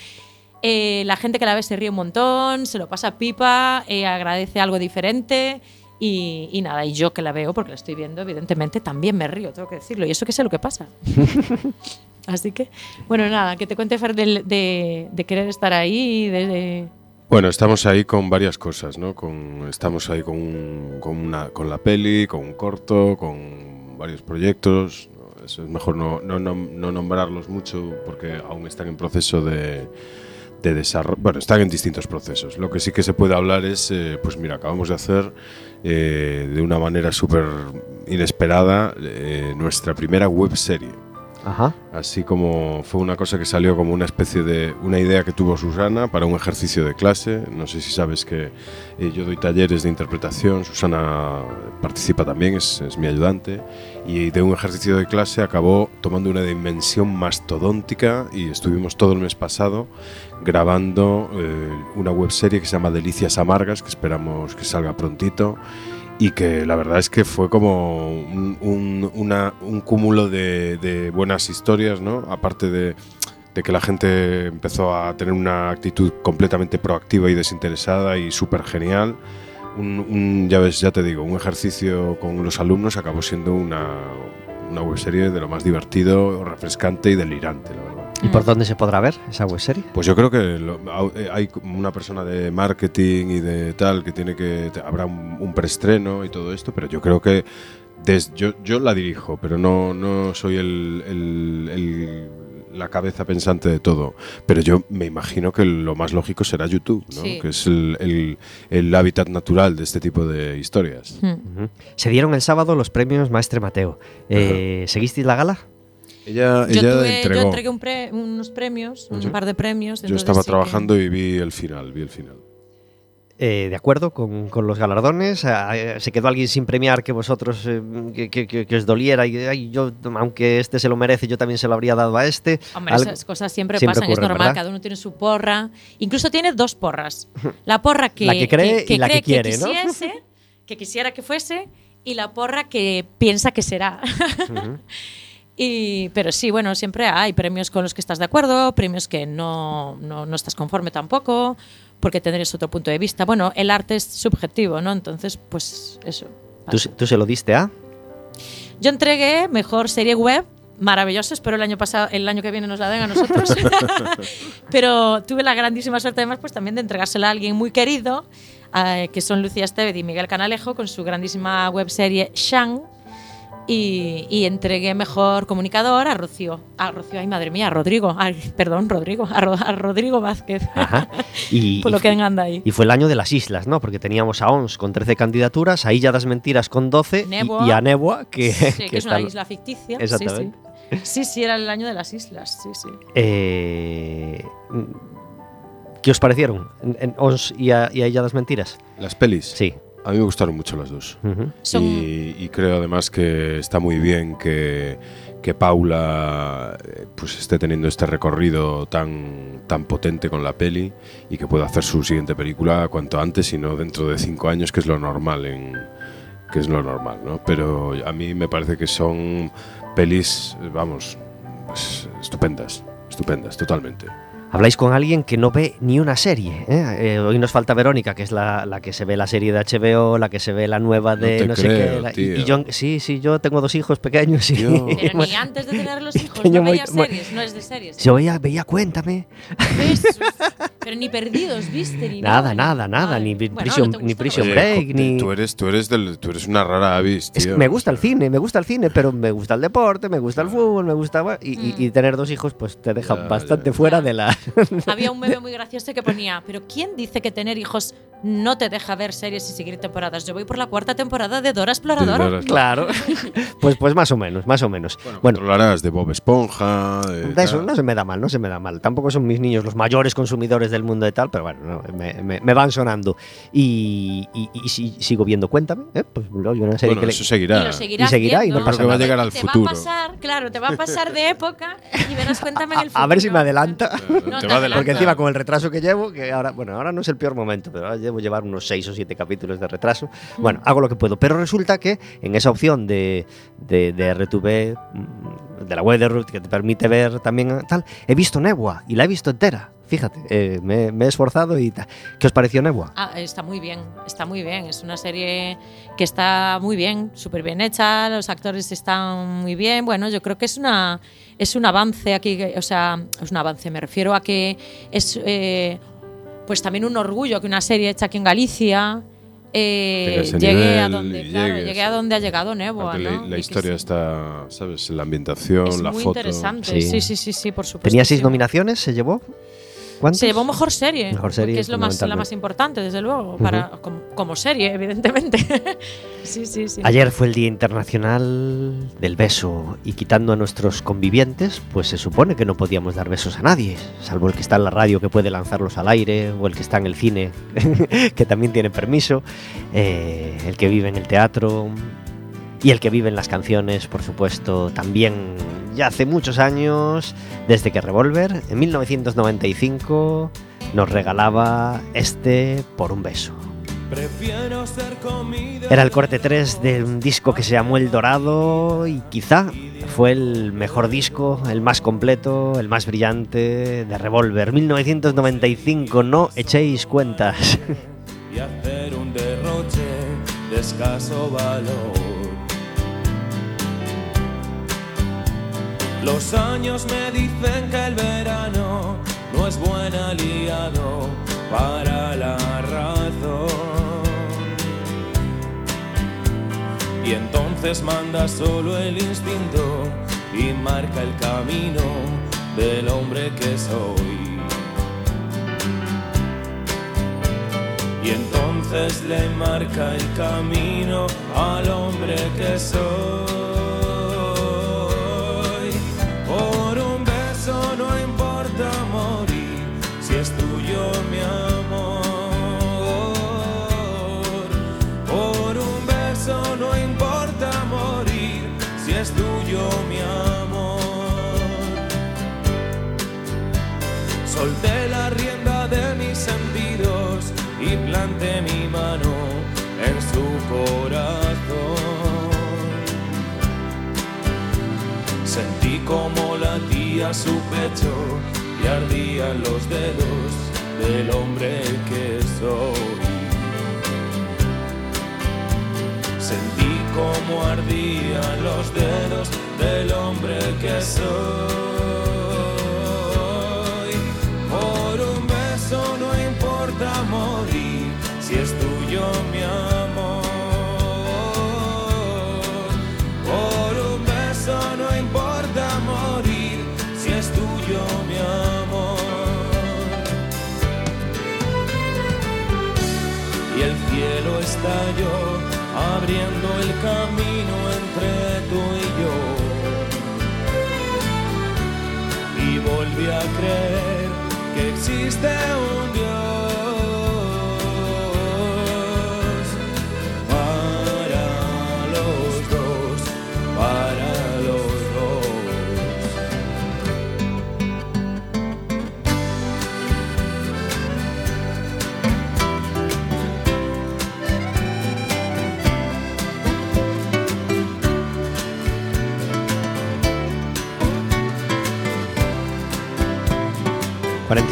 Eh, la gente que la ve se ríe un montón, se lo pasa pipa, eh, agradece algo diferente. Y, y nada, y yo que la veo, porque la estoy viendo, evidentemente también me río, tengo que decirlo. Y eso que sé lo que pasa. Así que, bueno, nada, que te cuente Fer del- de, de querer estar ahí, de, de- Bueno, estamos ahí con varias cosas, ¿no? Con, estamos ahí con, un- con, una, con la peli, con un corto, con varios proyectos. Es mejor no, no, no, no nombrarlos mucho porque aún están en proceso de, de desarrollo. Bueno, están en distintos procesos. Lo que sí que se puede hablar es, eh, pues mira, acabamos de hacer eh, de una manera súper inesperada eh, nuestra primera web serie. Ajá. Así como fue una cosa que salió como una especie de una idea que tuvo Susana para un ejercicio de clase. No sé si sabes que eh, yo doy talleres de interpretación, Susana participa también, es, es mi ayudante, y de un ejercicio de clase acabó tomando una dimensión mastodóntica y estuvimos todo el mes pasado grabando eh, una web serie que se llama Delicias Amargas, que esperamos que salga prontito y que la verdad es que fue como un, un- una- un cúmulo de, de buenas historias, ¿no? Aparte de, de que la gente empezó a tener una actitud completamente proactiva y desinteresada y súper genial. Un, un- ya ves, ya te digo, un ejercicio con los alumnos acabó siendo una, una webserie de lo más divertido, refrescante y delirante, la verdad. ¿Y por dónde se podrá ver esa web serie? Pues yo creo que lo- eh, hay una persona de marketing y de tal que tiene que habrá un, un preestreno y todo esto, pero yo creo que des- yo, yo la dirijo, pero no, no soy el, el- el- la cabeza pensante de todo. Pero yo me imagino que lo más lógico será YouTube, ¿no? Sí. que es el, el- el hábitat natural de este tipo de historias. Hmm. Se dieron el sábado los premios Maestre Mateo. Eh, ¿Seguisteis la gala? Ella, Yo, ella tuve- yo entregó. entregué un pre- unos premios, un Yo- par de premios. Yo estaba que- trabajando y vi el final, vi el final. Eh, de acuerdo con, con los galardones. Ah, eh, ¿Se quedó alguien sin premiar que vosotros eh, que, que- os doliera? Y ay, yo, aunque este se lo merece, yo también se lo habría dado a este. Hombre, esas cosas siempre, siempre pasan, es ocurren, normal, ¿verdad? cada uno tiene su porra. Incluso tiene dos porras. La porra que, La que cree y la que quiere, que quisiera que fuese, y la porra que piensa que será. Y, pero sí, bueno, siempre hay premios con los que estás de acuerdo, premios que no, no, no estás conforme tampoco, porque tendrías otro punto de vista. Bueno, el arte es subjetivo, ¿no? Entonces, pues eso. ¿Tú, se- tú se lo diste a? Yo entregué mejor serie web, maravilloso, espero el año pasado, el año que viene nos la den a nosotros. Pero tuve la grandísima suerte además pues también de entregársela a alguien muy querido, eh, que son Lucía Estevez y Miguel Canalejo con su grandísima webserie Shang. Y, y entregué mejor comunicador a Rocío. A Rocío, ay madre mía, a Rodrigo. Ay, perdón, Rodrigo. A, Ro- a Rodrigo Vázquez. Ajá. Y, Por y lo que anda ahí. y fue el año de las islas, ¿no? Porque teníamos a ONS con 13 candidaturas, a Illa das Mentiras con 12 y- Neboa. y, a Nebua, que, Sí, que es una isla ficticia. sí, Exactamente. Sí, sí, sí, era el año de las islas. Sí, sí. Eh, ¿Qué os parecieron? En- en ONS y a, y a Illa das Mentiras. Las pelis. Sí. A mí me gustaron mucho las dos. Son- Y, y creo además que está muy bien que, que Paula eh, pues esté teniendo este recorrido tan, tan potente con la peli y que pueda hacer su siguiente película cuanto antes y no dentro de cinco años, que es lo normal en que es lo normal, ¿no? Pero a mí me parece que son pelis, vamos, pues, estupendas, estupendas, totalmente. Habláis con alguien que no ve ni una serie. ¿eh? Eh, hoy nos falta Verónica, que es la, la que se ve la serie de HBO, la que se ve la nueva No de te no, sé qué. la- y- tío. y yo, sí, sí, yo tengo dos hijos pequeños. Y. Pero ni antes de tener los hijos, no mo- series, no es de series. yo veía, veía Cuéntame. ¿Ves? Pero ni perdidos, ¿viste? Ni Nada, nada, nada, ni Bueno, Prison- ni Prison bueno. Break, ni- Tú eres, tú eres, del, tú eres una rara avis, Es que tío. me gusta el cine, me gusta el cine, pero me gusta el deporte, me gusta el fútbol, me gusta... Y, y- y tener dos hijos pues te deja Ya, bastante ya. fuera de la... Había un meme muy gracioso que ponía, pero ¿quién dice que tener hijos no te deja ver series y seguir temporadas? Yo voy por la cuarta temporada de Dora Exploradora. Claro. pues, pues más o menos, más o menos. Bueno, Bueno, controlarás de Bob Esponja. De, De eso no se me da mal, no se me da mal. Tampoco son mis niños los mayores consumidores del mundo de tal, pero bueno, no, me, me- me van sonando. Y, y- y si sigo viendo Cuéntame, ¿eh? pues oye, una serie Bueno, que le- eso seguirá. Y lo Y seguirá y no pasa que va a llegar al te futuro. va a pasar, claro, te va a pasar de época y verás cuéntame en el futuro. a ver si me adelanta. No, te va. Porque encima con el retraso que llevo, que ahora, bueno, ahora no es el peor momento, pero ahora llevo llevar unos seis o siete capítulos de retraso. Bueno, hago lo que puedo. Pero resulta que en esa opción de, de, de RTV, mm, de la web de Root, que te permite ver también eh, tal, he visto Nebua y la he visto entera. Fíjate, eh, me, me he esforzado y tal. ¿Qué os pareció Nebua? Ah, está muy bien, está muy bien. Es una serie que está muy bien, súper bien hecha, los actores están muy bien. Bueno, yo creo que es una es un avance aquí, o sea, es un avance, me refiero a que es eh, pues también un orgullo que una serie hecha aquí en Galicia eh, llegue a donde claro, llegue, a donde ha llegado Neboa, la- ¿no? la, que historia sí. está, ¿sabes? La ambientación, es la muy foto. interesante. Sí. Sí, sí, sí, sí, por supuesto. Tenía seis sí. nominaciones, ¿se llevó? ¿Cuántos? Se llevó mejor serie. Mejor serie, Que es lo más, la más importante, desde luego, para, como, como serie, evidentemente. sí, sí, sí. Ayer fue el Día Internacional del Beso y quitando a nuestros convivientes, pues se supone que no podíamos dar besos a nadie, salvo el que está en la radio que puede lanzarlos al aire o el que está en el cine que también tiene permiso, eh, el que vive en el teatro y el que vive en las canciones, por supuesto, también ya hace muchos años, desde que Revolver en 1995 nos regalaba este por un beso. Era el corte 3 de un disco que se llamó El Dorado y quizá fue el mejor disco, el más completo, el más brillante de Revolver. 1995, no echéis cuentas. y hacer un derroche de escaso valor. Los años me dicen que el verano no es buen aliado para la razón. Y entonces manda solo el instinto y marca el camino del hombre que soy. Y entonces le marca el camino al hombre que soy. Sentí como latía su pecho y ardían los dedos del hombre que soy. Sentí como ardían los dedos del hombre que soy. Abriendo el camino entre tú y yo. Y volví a creer que existe un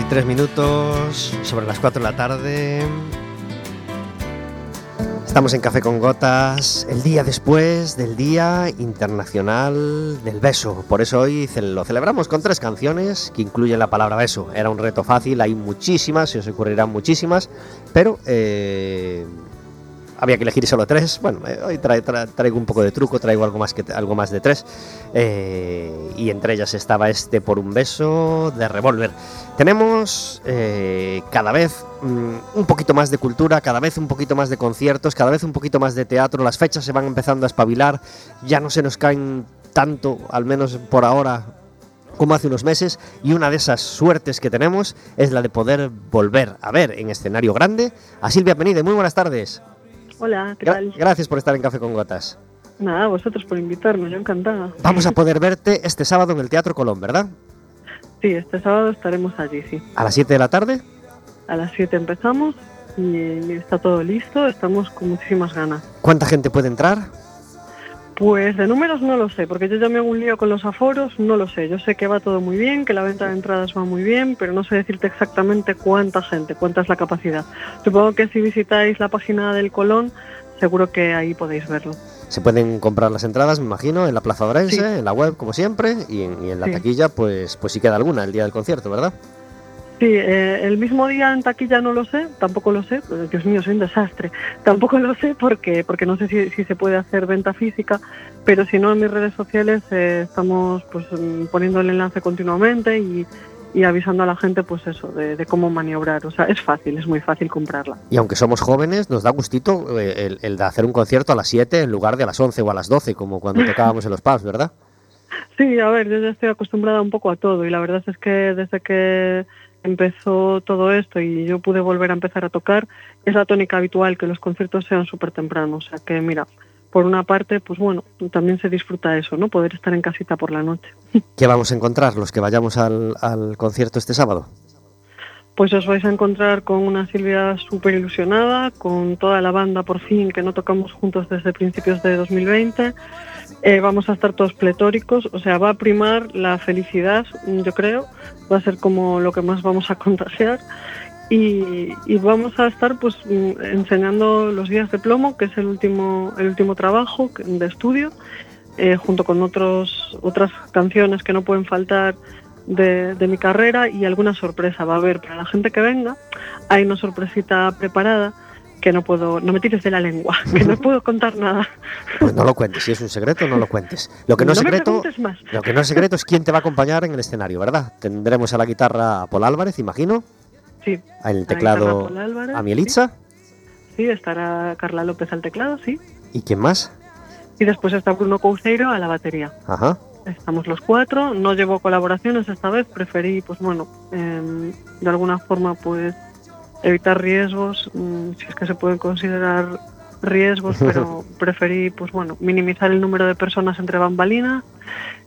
43 minutos sobre las 4 de la tarde. Estamos en Café con Gotas, el día después del Día Internacional del Beso. Por eso hoy lo celebramos con tres canciones que incluyen la palabra beso. Era un reto fácil, hay muchísimas, se os ocurrirán muchísimas, pero eh, había que elegir solo tres. Bueno, eh, hoy tra- tra- traigo un poco de truco, traigo algo más, que algo más de tres. Eh, y entre ellas estaba este por un beso de revólver. Tenemos eh, cada vez mm, un poquito más de cultura, cada vez un poquito más de conciertos, cada vez un poquito más de teatro. Las fechas se van empezando a espabilar, ya no se nos caen tanto, al menos por ahora, como hace unos meses y una de esas suertes que tenemos es la de poder volver a ver en escenario grande a Silvia Penide. Muy buenas tardes. Hola, ¿qué Gra- tal? gracias por estar en Café con Gotas. Nada, vosotros por invitarme, yo encantada. Vamos a poder verte este sábado en el Teatro Colón, ¿verdad? Sí, este sábado estaremos allí, sí. A las 7 de la tarde. A las 7 empezamos y está todo listo, estamos con muchísimas ganas. ¿Cuánta gente puede entrar? Pues de números no lo sé, porque yo ya me hago un lío con los aforos, no lo sé. Yo sé que va todo muy bien, que la venta de entradas va muy bien, pero no sé decirte exactamente cuánta gente, cuánta es la capacidad. Supongo que si visitáis la página del Colón, seguro que ahí podéis verlo. Se pueden comprar las entradas, me imagino, en la Plaza Orense, Sí. en la web, como siempre, y en, y en la Sí. taquilla, pues, pues sí queda alguna el día del concierto, ¿verdad? Sí, eh, el mismo día en taquilla no lo sé, tampoco lo sé, Dios mío, soy un desastre, tampoco lo sé porque, porque no sé si, si se puede hacer venta física, pero si no en mis redes sociales eh, estamos pues mm, poniendo el enlace continuamente y, y avisando a la gente pues eso, de, de cómo maniobrar, o sea, es fácil, es muy fácil comprarla. Y aunque somos jóvenes, nos da gustito eh, el, el de hacer un concierto a las 7 en lugar de a las 11 o a las 12, como cuando tocábamos en los pubs, ¿verdad? Sí, a ver, yo ya estoy acostumbrada un poco a todo y la verdad es que desde que empezó todo esto y yo pude volver a empezar a tocar, es la tónica habitual que los conciertos sean súper temprano. O sea que, mira, por una parte, pues bueno, también se disfruta eso, ¿no? Poder estar en casita por la noche. ¿Qué vamos a encontrar los que vayamos al, al concierto este sábado? Pues os vais a encontrar con una Silvia súper ilusionada, con toda la banda por fin, que no tocamos juntos desde principios de 2020. Eh, vamos a estar todos pletóricos, o sea, va a primar la felicidad, yo creo, va a ser como lo que más vamos a contagiar. Y, y vamos a estar pues mm, enseñando los días de plomo, que es el último, el último trabajo de estudio, eh, junto con otros, otras canciones que no pueden faltar de, de mi carrera y alguna sorpresa va a haber para la gente que venga. Hay una sorpresita preparada que no puedo, no me tires de la lengua, que no puedo contar nada. Pues no lo cuentes, si es un secreto, no lo cuentes. Lo que no, es secreto, más. lo que no es secreto es quién te va a acompañar en el escenario, ¿verdad? Tendremos a la guitarra a Paul Álvarez, imagino, Sí, el teclado Paul Álvarez, a Mielitza, sí, estará Carla López al teclado, sí. ¿y quién más? Y después está Bruno Couceiro a la batería. Ajá. Estamos los cuatro, no llevo colaboraciones esta vez, preferí, pues bueno, em, de alguna forma, pues evitar riesgos, mm, si es que se pueden considerar riesgos, pero preferí, pues bueno, minimizar el número de personas entre bambalinas.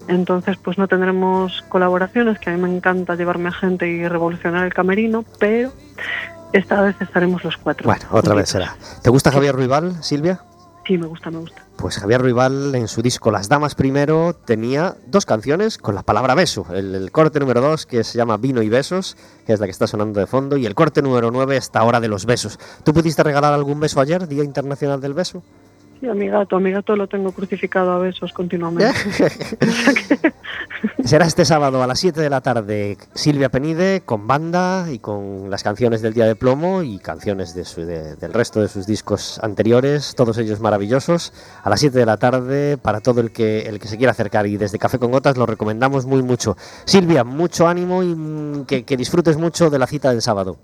Entonces, pues no tendremos colaboraciones, que a mí me encanta llevarme a gente y revolucionar el camerino, pero esta vez estaremos los cuatro. Bueno, otra vez será. ¿Te gusta Javier Ruibal, Silvia? Sí, me gusta, me gusta. Pues Javier Ruibal en su disco Las Damas Primero tenía dos canciones con la palabra beso. El, corte número dos que se llama Vino y Besos, que es la que está sonando de fondo, y el corte número nueve esta hora de los besos. ¿Tú pudiste regalar algún beso ayer, Día Internacional del Beso? Sí, a mi gato, a mi gato lo tengo crucificado a besos continuamente. Será este sábado a las 7 de la tarde Silvia Penide con banda y con las canciones del Día de Plomo y canciones de su- de- del resto de sus discos anteriores, todos ellos maravillosos. A las 7 de la tarde para todo el que, el que se quiera acercar y desde Café con Gotas lo recomendamos muy mucho. Silvia, mucho ánimo y mm, que disfrutes mucho de la cita del sábado.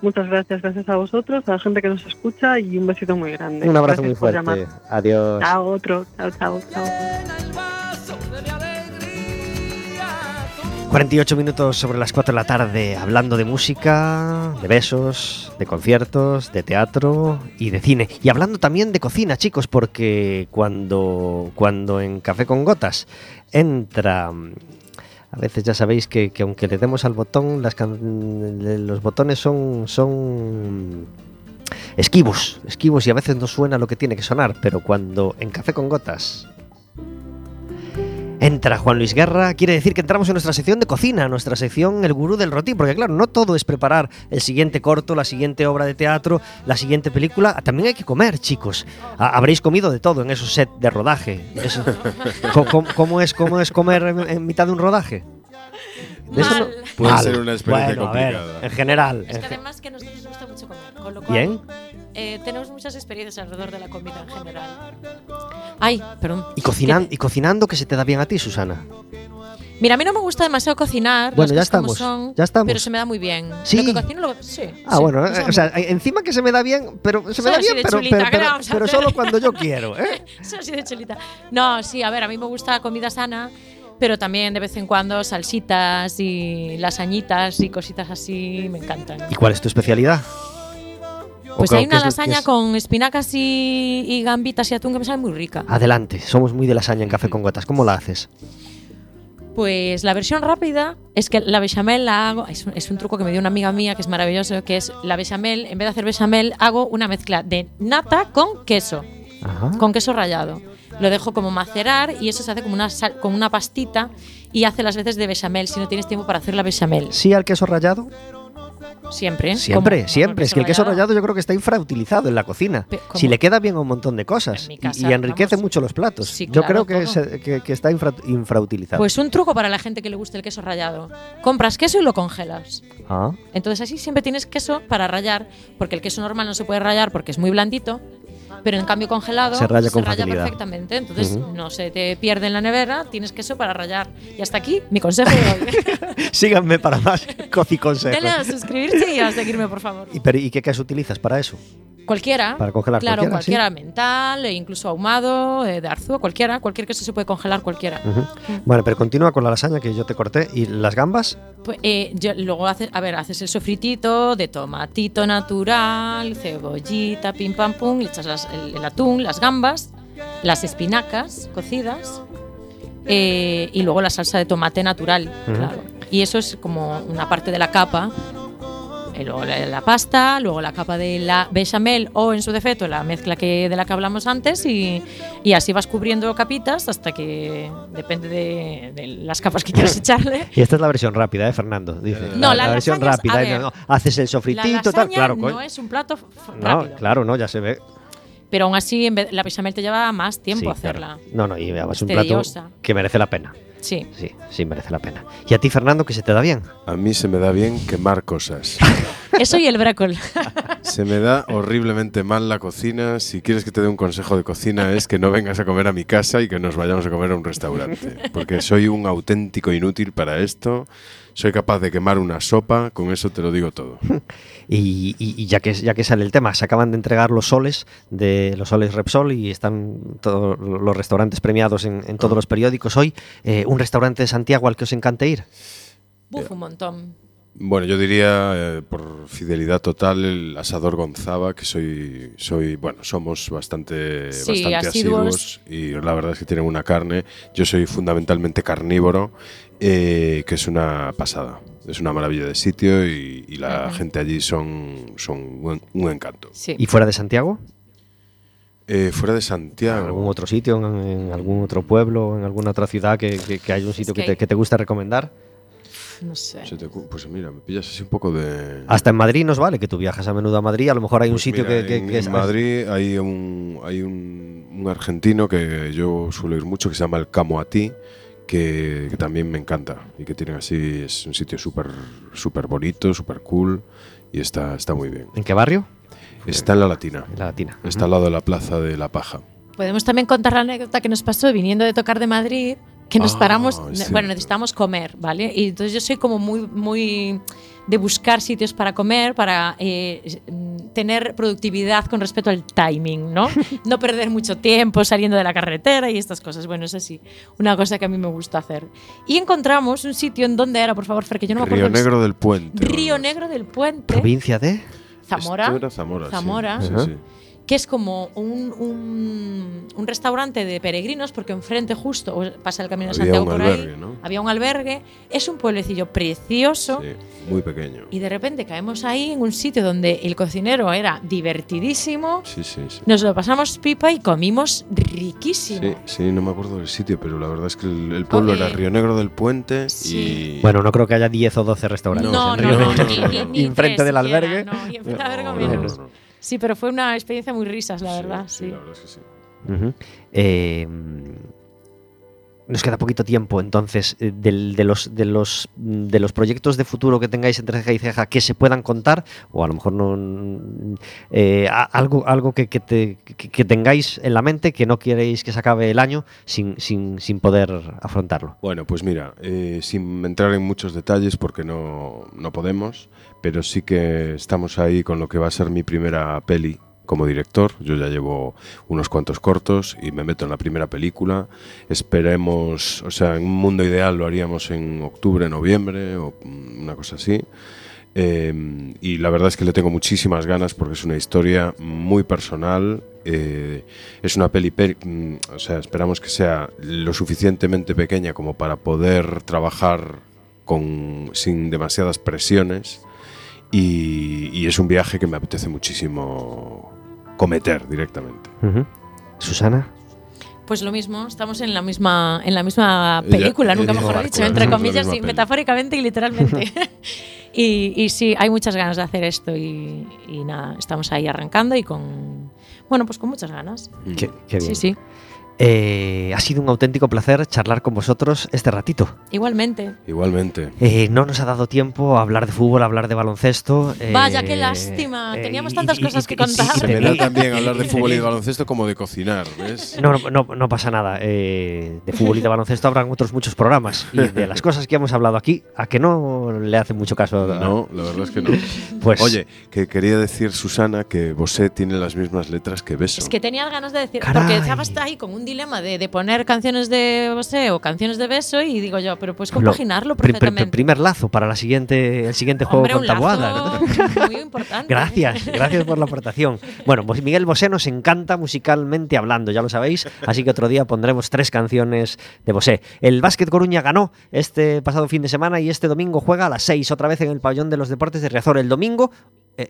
Muchas gracias, gracias a vosotros, a la gente que nos escucha y un besito muy grande. Un abrazo Gracias muy fuerte. Adiós. Chao, otro. Chao, chao, chao. 48 minutos sobre las 4 de la tarde hablando de música, de besos, de conciertos, de teatro y de cine. Y hablando también de cocina, chicos, porque cuando, cuando en Café con Gotas entra... A veces ya sabéis que, que aunque le demos al botón, las can- los botones son, son esquivos, esquivos y a veces no suena lo que tiene que sonar, pero cuando en Café con Gotas Entra Juan Luis Guerra, quiere decir que entramos en nuestra sección de cocina, nuestra sección El Gurú del Rotín, porque claro, no todo es preparar el siguiente corto, la siguiente obra de teatro, la siguiente película, también hay que comer, chicos. Ha- Habréis comido de todo en esos set de rodaje. Eso- ¿Cómo, es, ¿Cómo es comer en, en mitad de un rodaje? De eso no- Mal. Puede Mal. ser una experiencia Bueno, a ver, complicada. en general. Es que además que a nosotros nos gusta mucho comer, con lo cual Bien. Eh, tenemos muchas experiencias alrededor de la comida en general. Ay, perdón. Y, cocinan- Que- y cocinando que se te da bien a ti, Susana. Mira, a mí no me gusta demasiado cocinar. Bueno, ya estamos, son, ya estamos. Pero se me da muy bien. Sí. Lo que cocino, lo, sí. Ah, sí, bueno, eh, o sea, encima que se me da bien, pero se me da bien, pero, chulita, ¿qué solo cuando yo quiero, ¿eh? Soy así de chulita. No, sí, a ver, a mí me gusta la comida sana, pero también de vez en cuando salsitas y lasañitas y cositas así me encantan. ¿Y cuál es tu especialidad? ¿O Pues hay una lasaña es? con espinacas y, y gambitas y atún que me sabe muy rica. Adelante, somos muy de lasaña en Café con Gotas. ¿Cómo la haces? Pues la versión rápida es que la bechamel la hago, es un, es un truco que me dio una amiga mía que es maravilloso, que es la bechamel, en vez de hacer bechamel, hago una mezcla de nata con queso, Ajá. con queso rallado. Lo dejo como macerar y eso se hace como una, sal- como una pastita y hace las veces de bechamel si no tienes tiempo para hacer la bechamel. ¿Sí al queso rallado? Siempre. Siempre, siempre. Es que el queso rallado yo creo que está infrautilizado en la cocina. Si le queda bien a un montón de cosas. En y- enriquece vamos. mucho los platos. Sí, yo creo que, todo. se- que- que está infra- infrautilizado. Pues un truco para la gente que le guste el queso rallado. Compras queso y lo congelas. Ah, Entonces así siempre tienes queso para rallar, porque el queso normal no se puede rallar porque es muy blandito, pero en cambio congelado Se raya con facilidad. perfectamente. Entonces Ujú. no se te pierde en la nevera, tienes queso para rallar. Y hasta aquí mi consejo de hoy. Síganme para más coffee consejos. Dale a suscribirse y a seguirme, por favor. ¿Y, pero, ¿Y qué queso utilizas para eso? Cualquiera. Para congelar Claro, cualquiera, sí. cualquiera, mental, e incluso ahumado, eh, de arzúa, cualquiera. Cualquier queso se puede congelar, cualquiera. Ujú. Bueno, pero continúa con la lasaña que yo te corté. ¿Y las gambas? Pues, eh, yo- luego haces, a ver, haces el sofritito de tomatito natural, cebollita, pim pam pum, le echas las- el, el atún, las gambas, las espinacas cocidas eh, y luego la salsa de tomate natural, Ujú. claro. Y eso es como una parte de la capa. Eh, luego la, la pasta, luego la capa de la bechamel o en su defecto la mezcla que, de la que hablamos antes y, y así vas cubriendo capitas hasta que depende de, de las capas que quieras echarle. Y esta es la versión rápida, ¿eh, Fernando? Dice. No, la versión lasaña es- rápida. a ¿eh? ver, No, no, haces el La sofritito, tal. Claro, no coño. es un plato f- No, rápido. claro, no, ya se ve. Pero aún así, en vez- la bechamel te lleva más tiempo Sí, hacerla. claro. No, no, y es un plato que merece la pena. Sí. Sí, sí, merece la pena. ¿Y a ti, Fernando, que se te da bien? A mí se me da bien quemar cosas. Eso y el brócoli. Se me da horriblemente mal la cocina. Si quieres que te dé un consejo de cocina es que no vengas a comer a mi casa y que nos vayamos a comer a un restaurante. Porque soy un auténtico inútil para esto. Soy capaz de quemar una sopa, con eso te lo digo todo. Y, y- y ya, que, ya que sale el tema, se acaban de entregar los soles de los soles Repsol y están todos los restaurantes premiados en, en todos los periódicos hoy. Eh, un restaurante de Santiago al que os encante ir. Buf, un montón. Bueno, yo diría, eh, por fidelidad total, el asador Gonzaba, que soy, soy bueno, somos bastante, Sí, bastante asiduos. asiduos y la verdad es que tienen una carne. Yo soy fundamentalmente carnívoro, eh, que es una pasada. Es una maravilla de sitio y, y la gente allí son, son un, un encanto. Sí. ¿Y fuera de Santiago? Eh, fuera de ¿En Santiago. algún otro sitio, en, en algún otro pueblo, en alguna otra ciudad que, que, que haya un sitio que que, te, hay- que te gusta recomendar? No sé. Se te pues mira, me pillas así un poco de... Hasta en Madrid nos vale, que tú viajas a menudo a Madrid, a lo mejor hay un Pues sitio mira, que, que- en, que en Madrid hay un hay un, un argentino que yo suelo ir mucho que se llama el Camo a ti que, que también me encanta y que tiene así es un sitio súper súper bonito súper cool y está está muy bien ¿En qué barrio? está en la Latina En la Latina. está al lado de la plaza de la Paja Podemos también contar la anécdota que nos pasó viniendo de tocar de Madrid, que nos Ah, paramos, es bueno, necesitamos comer, ¿vale? Y entonces yo soy como muy, muy de buscar sitios para comer, para eh, tener productividad con respecto al timing, ¿no? no perder mucho tiempo saliendo de la carretera y estas cosas. Bueno, es así, una cosa que a mí me gusta hacer. Y encontramos un sitio en donde era, por favor, Fer, que yo no me acuerdo. Río Negro del Puente Río. Negro del Puente, ¿Provincia de? Zamora. Esto era Zamora sí. Zamora. Sí, sí. Que es como un, un, un restaurante de peregrinos, porque enfrente justo pasa el Camino de Había Santiago un por albergue, ahí, ¿no? había un albergue, es un pueblecillo precioso. Sí, muy pequeño Y de repente caemos ahí en un sitio donde el cocinero era divertidísimo, sí sí sí nos lo pasamos pipa y comimos riquísimo. Sí, sí, no me acuerdo del sitio, pero la verdad es que el, el pueblo era Río Negro del Puente Sí. y... Bueno, no creo que haya 10 o 12 restaurantes No, en no, Río no, Negro. Y enfrente del albergue. no, y enfrente del albergue Sí, pero fue una experiencia muy risas, la Sí, verdad. sí, Sí, la verdad es que sí. Eh, nos queda poquito tiempo, entonces, eh, de, los, de, los, de los proyectos de futuro que tengáis entre ceja y ceja que se puedan contar, o a lo mejor no. eh, algo algo que, que te- que- que tengáis en la mente que no queréis que se acabe el año sin, sin, sin poder afrontarlo. Bueno, pues mira, eh, sin entrar en muchos detalles porque no, no podemos, pero sí que estamos ahí con lo que va a ser mi primera peli como director. Yo ya llevo unos cuantos cortos y me meto en la primera película. Esperemos, o sea, en un mundo ideal lo haríamos en octubre, noviembre o mm, una cosa así. Eh, y la verdad es que le tengo muchísimas ganas porque es una historia muy personal. eh, es una peli, mm, o sea, esperamos que sea lo suficientemente pequeña como para poder trabajar con, sin demasiadas presiones. Y, y es un viaje que me apetece muchísimo cometer directamente. Susana. Pues lo mismo, estamos en la misma, en la misma película, nunca ella- mejor dicho, entre comillas, sí, metafóricamente y literalmente. y, y sí, hay muchas ganas de hacer esto y, y nada, estamos ahí arrancando y con, bueno, pues con muchas ganas. Qué, qué bien. Sí, sí, Eh, ha sido un auténtico placer charlar con vosotros este ratito. igualmente. Igualmente. Eh, no nos ha dado tiempo a hablar de fútbol, a hablar de baloncesto. eh, Vaya, qué lástima. Teníamos tantas cosas que contar. y Se me da también hablar de fútbol y de baloncesto como de cocinar, ¿ves? No, no, no, no pasa nada. eh, de fútbol y de baloncesto habrán otros muchos programas. Y de las cosas que hemos hablado aquí, a que no le hace mucho caso. a- No, la verdad es que no. Pues, Oye, que quería decir, Susana, que Bosé tiene las mismas letras que Beso. Es que tenía ganas de decir, Caray. porque estabas ahí con un dilema de, de poner canciones de Bosé o canciones de beso y digo yo, pero puedes lo- compaginarlo pri- pri- perfectamente. primer lazo para la siguiente, el siguiente juego Hombre, con un Taboada. lazo muy importante. Gracias, gracias por la aportación. Bueno, pues Miguel Bosé nos encanta musicalmente hablando, ya lo sabéis, así que otro día pondremos tres canciones de Bosé. El Básquet Coruña ganó este pasado fin de semana y este domingo juega a las 6, otra vez en el pabellón de los deportes de Riazor. El domingo,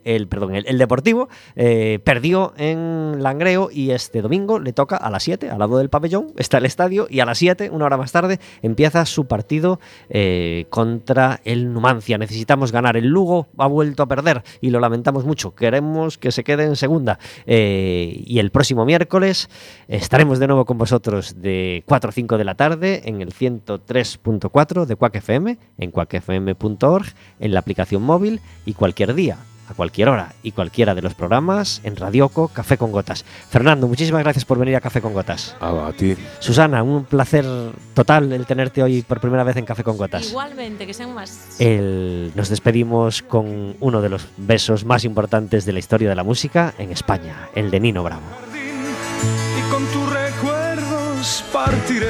el, perdón, el, Deportivo eh, perdió en Langreo y este domingo le toca a las 7, al lado del pabellón, está el estadio y a las 7, una hora más tarde, empieza su partido eh, contra el Numancia. Necesitamos ganar. El Lugo ha vuelto a perder y lo lamentamos mucho. Queremos que se quede en segunda. Eh, y el próximo miércoles estaremos de nuevo con vosotros de 4 a 5 de la tarde en el 103.4 de Quack FM, en quackfm.org, en la aplicación móvil y cualquier día a cualquier hora y cualquiera de los programas en Radioco Café con Gotas. Fernando, muchísimas gracias por venir a Café con Gotas. Ah, a ti. Susana, un placer total el tenerte hoy por primera vez en Café con Gotas. Igualmente, que sean más. El- nos despedimos con uno de los besos más importantes de la historia de la música en España, el de Nino Bravo. y con tus recuerdos partiré.